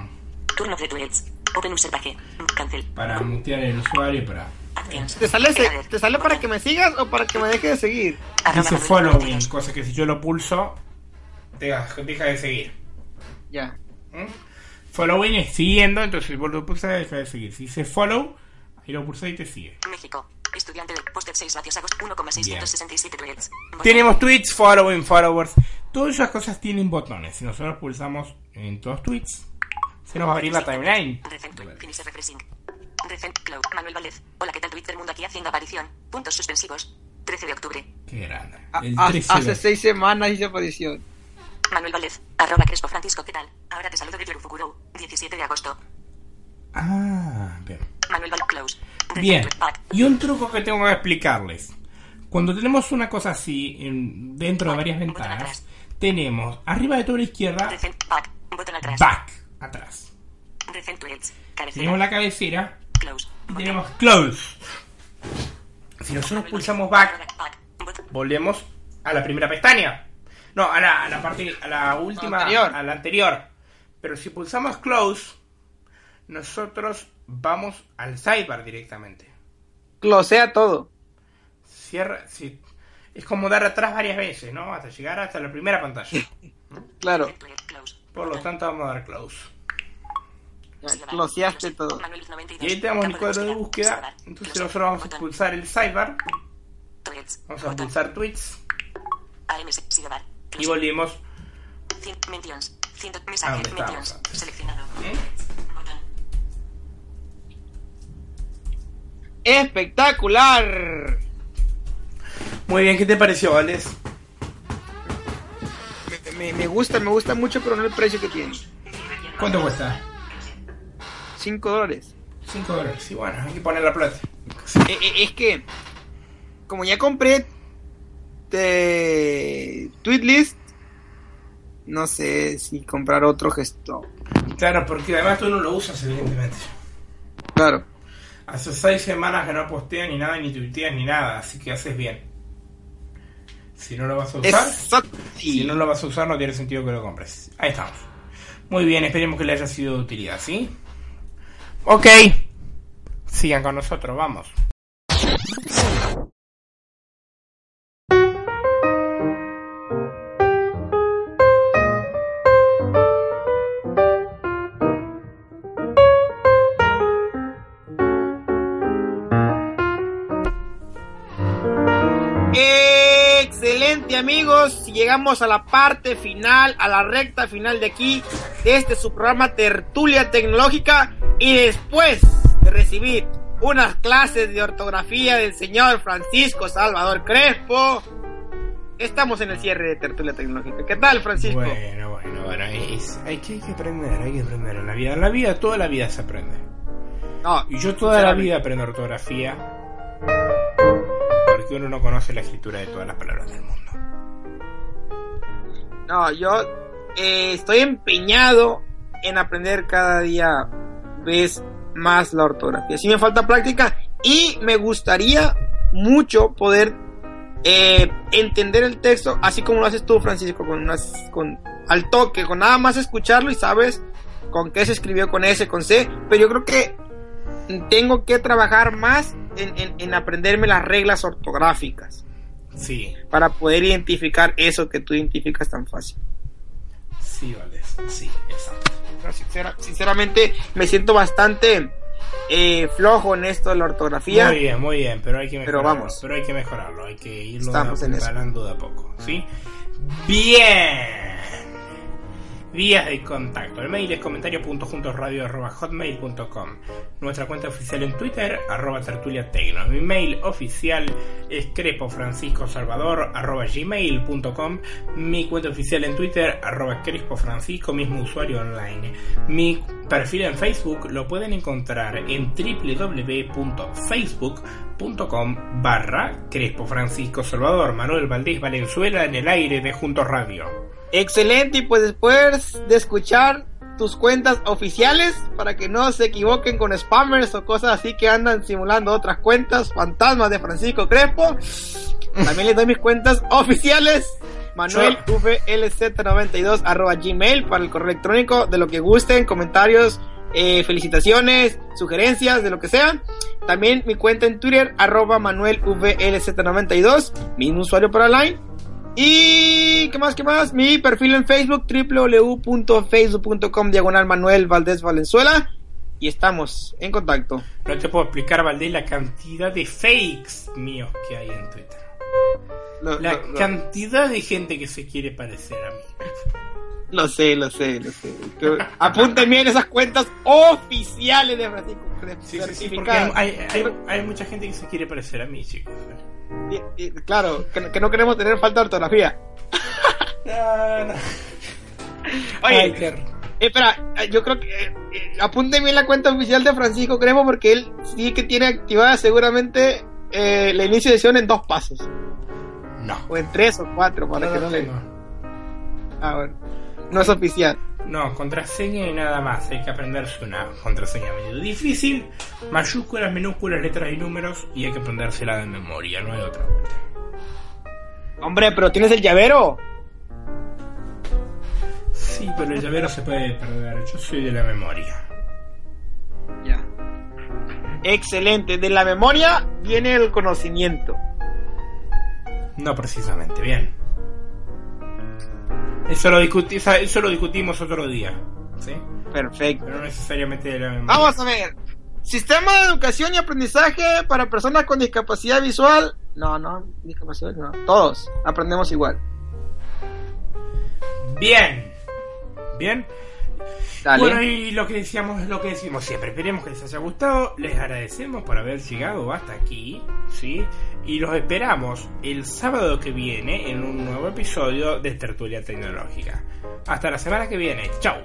Turn of the threads. Open user page. Cancel. para mutear el usuario y para. ¿Te sale, se-. ¿Te sale para que me sigas o para que me deje de seguir? Dice following, 92. cosa que si yo lo pulso, te deja deja de seguir. Ya. ¿Mm? Following es siguiendo, entonces vos lo pulsas y deja de seguir. Si dice follow, ahí lo pulsas y te sigue. México. Estudiante de posted 6 vatios agosto 1,667 tweets. Botón. Tenemos tweets, following, followers. Todas esas cosas tienen botones. Si nosotros pulsamos en todos tweets, se nos va a abrir la timeline. Recent cloud. Manuel Valdez. Hola, ¿qué tal? Tweet del mundo aquí haciendo aparición. Puntos suspensivos. 13 de octubre. Qué grande. A- El a- 13 hace seis semanas hice aparición. Manuel Valdez. Arroba Crespo Francisco, ¿qué tal? Ahora te saludo de Yorufukuro. 17 de agosto. Ah, bien. Manuel Valdez. Close. Bien. Y un truco que tengo que explicarles. Cuando tenemos una cosa así en- dentro de varias ventanas, tenemos arriba de toda la izquierda Recent back. Botón atrás. back, atrás. Tenemos la cabecera Close. tenemos close. Si nosotros pulsamos back, volvemos a la primera pestaña. No, a la, a la parte, a la última, anterior. a la anterior. Pero si pulsamos close, nosotros vamos al sidebar directamente. Closea todo. Cierra, sí. Es como dar atrás varias veces, ¿no? Hasta llegar hasta la primera pantalla. *laughs* Claro. Por lo tanto, vamos a dar close. Closeaste todo. Manuel 92. Y ahí tenemos el cuadro de búsqueda. Entonces nosotros vamos a pulsar el sidebar. Vamos a pulsar tweets. Y volvimos. ¿eh? ¡Espectacular! Muy bien, ¿qué te pareció, Valdés? Me, me- me gusta, me gusta mucho, pero no el precio que tiene. ¿Cuánto cuesta? 5 dólares. 5 dólares. Sí, bueno, hay que poner la plata. Eh, eh, es que, como ya compré de Tweetlist, no sé si comprar otro gesto. Claro, porque además tú no lo usas, evidentemente. Claro. Hace 6 semanas que no posteas ni nada, ni tuiteas ni nada, así que haces bien. Si no lo vas a usar, Exacto. si no lo vas a usar, no tiene sentido que lo compres. Ahí estamos. Muy bien, esperemos que le haya sido de utilidad, ¿sí? Ok. Sigan con nosotros, vamos. Excelente amigos, llegamos a la parte final, a la recta final de aquí, este su programa Tertulia Tecnológica y después de recibir unas clases de ortografía del señor Francisco Salvador Crespo, estamos en el cierre de Tertulia Tecnológica. ¿Qué tal Francisco? Bueno, bueno, bueno. es- hay, que, hay que aprender, hay que aprender en la vida. En la vida, toda la vida se aprende. No, Y yo toda la vida aprendo ortografía. Porque uno no conoce la escritura de todas las palabras del mundo. No, yo eh, estoy empeñado en aprender cada día vez más la ortografía. Sí me falta práctica y me gustaría mucho poder eh, entender el texto así como lo haces tú, Francisco, con unas, con al toque, con nada más escucharlo y sabes con qué se escribió con S, con C. Pero yo creo que tengo que trabajar más en, en- en aprenderme las reglas ortográficas Sí, para poder identificar eso que tú identificas tan fácil. Sí, Valdés. Sí, exacto. No, sincera- sinceramente me siento bastante eh, flojo en esto de la ortografía. Muy bien, muy bien, pero hay que Pero mejorarlo. vamos. Pero hay que mejorarlo, hay que irlo Estamos en eso. apuntalando de a poco, ¿sí? Bien. Vías de contacto. El mail es comentario.juntosradio.hotmail.com Nuestra cuenta oficial en Twitter, arroba tertulia tecno. Mi mail oficial es crespofranciscosalvador arroba gmail.com Mi cuenta oficial en Twitter, arroba crespofrancisco, mismo usuario online. Mi perfil en Facebook lo pueden encontrar en www.facebook.com barra Crespo Manuel Valdés Valenzuela en el aire de Juntos Radio. Excelente, y pues después de escuchar tus cuentas oficiales, para que no se equivoquen con spammers o cosas así que andan simulando otras cuentas, fantasmas de Francisco Crespo, también les doy mis cuentas oficiales. Manuel VLZ92 arroba gmail para el correo electrónico de lo que gusten, comentarios, eh, felicitaciones, sugerencias, de lo que sea. También mi cuenta en Twitter arroba Manuel VLZ92, mismo usuario para Line. Y qué más, qué más, mi perfil en Facebook, www.facebook.com diagonal Manuel Valdés Valenzuela. Y estamos en contacto. No te puedo explicar, Valdés, la cantidad de fakes míos que hay en Twitter. La cantidad de gente que se quiere parecer a mí. lo sé, lo sé, lo sé. Apunten bien esas cuentas oficiales de Francisco. Sí, sí, sí, porque hay, hay- hay mucha gente que se quiere parecer a mí, chicos. Y- y, claro, que, que no queremos tener falta de ortografía. No, *laughs* no. Oye, Ay, qué- eh, espera, eh, yo creo que eh, eh, apunten bien la cuenta oficial de Francisco Cremo porque él sí que tiene activada seguramente eh, la inicio de sesión en dos pasos. No. O en tres o cuatro, para No, que no no le. Ah, bueno. No es oficial. No, contraseña y nada más. Hay que aprenderse una contraseña medio difícil. Mayúsculas, minúsculas, letras y números. Y hay que aprendérsela de memoria, no hay otra vuelta. Hombre, pero tienes el llavero. Sí, pero el llavero se puede perder. Yo soy de la memoria. Ya. Excelente. De la memoria viene el conocimiento. No precisamente, bien. Eso lo, discuti- eso lo discutimos otro día. ¿Sí? Perfecto. Pero no necesariamente de la memoria. Vamos a ver. Sistema de educación y aprendizaje para personas con discapacidad visual. No, no, discapacidad no. Todos aprendemos igual. Bien. Bien. Bueno, y lo que decíamos es lo que decimos siempre. Esperemos que les haya gustado. Les agradecemos por haber llegado hasta aquí. ¿Sí? Y los esperamos el sábado que viene en un nuevo episodio de Tertulia Tecnológica. Hasta la semana que viene. Chao.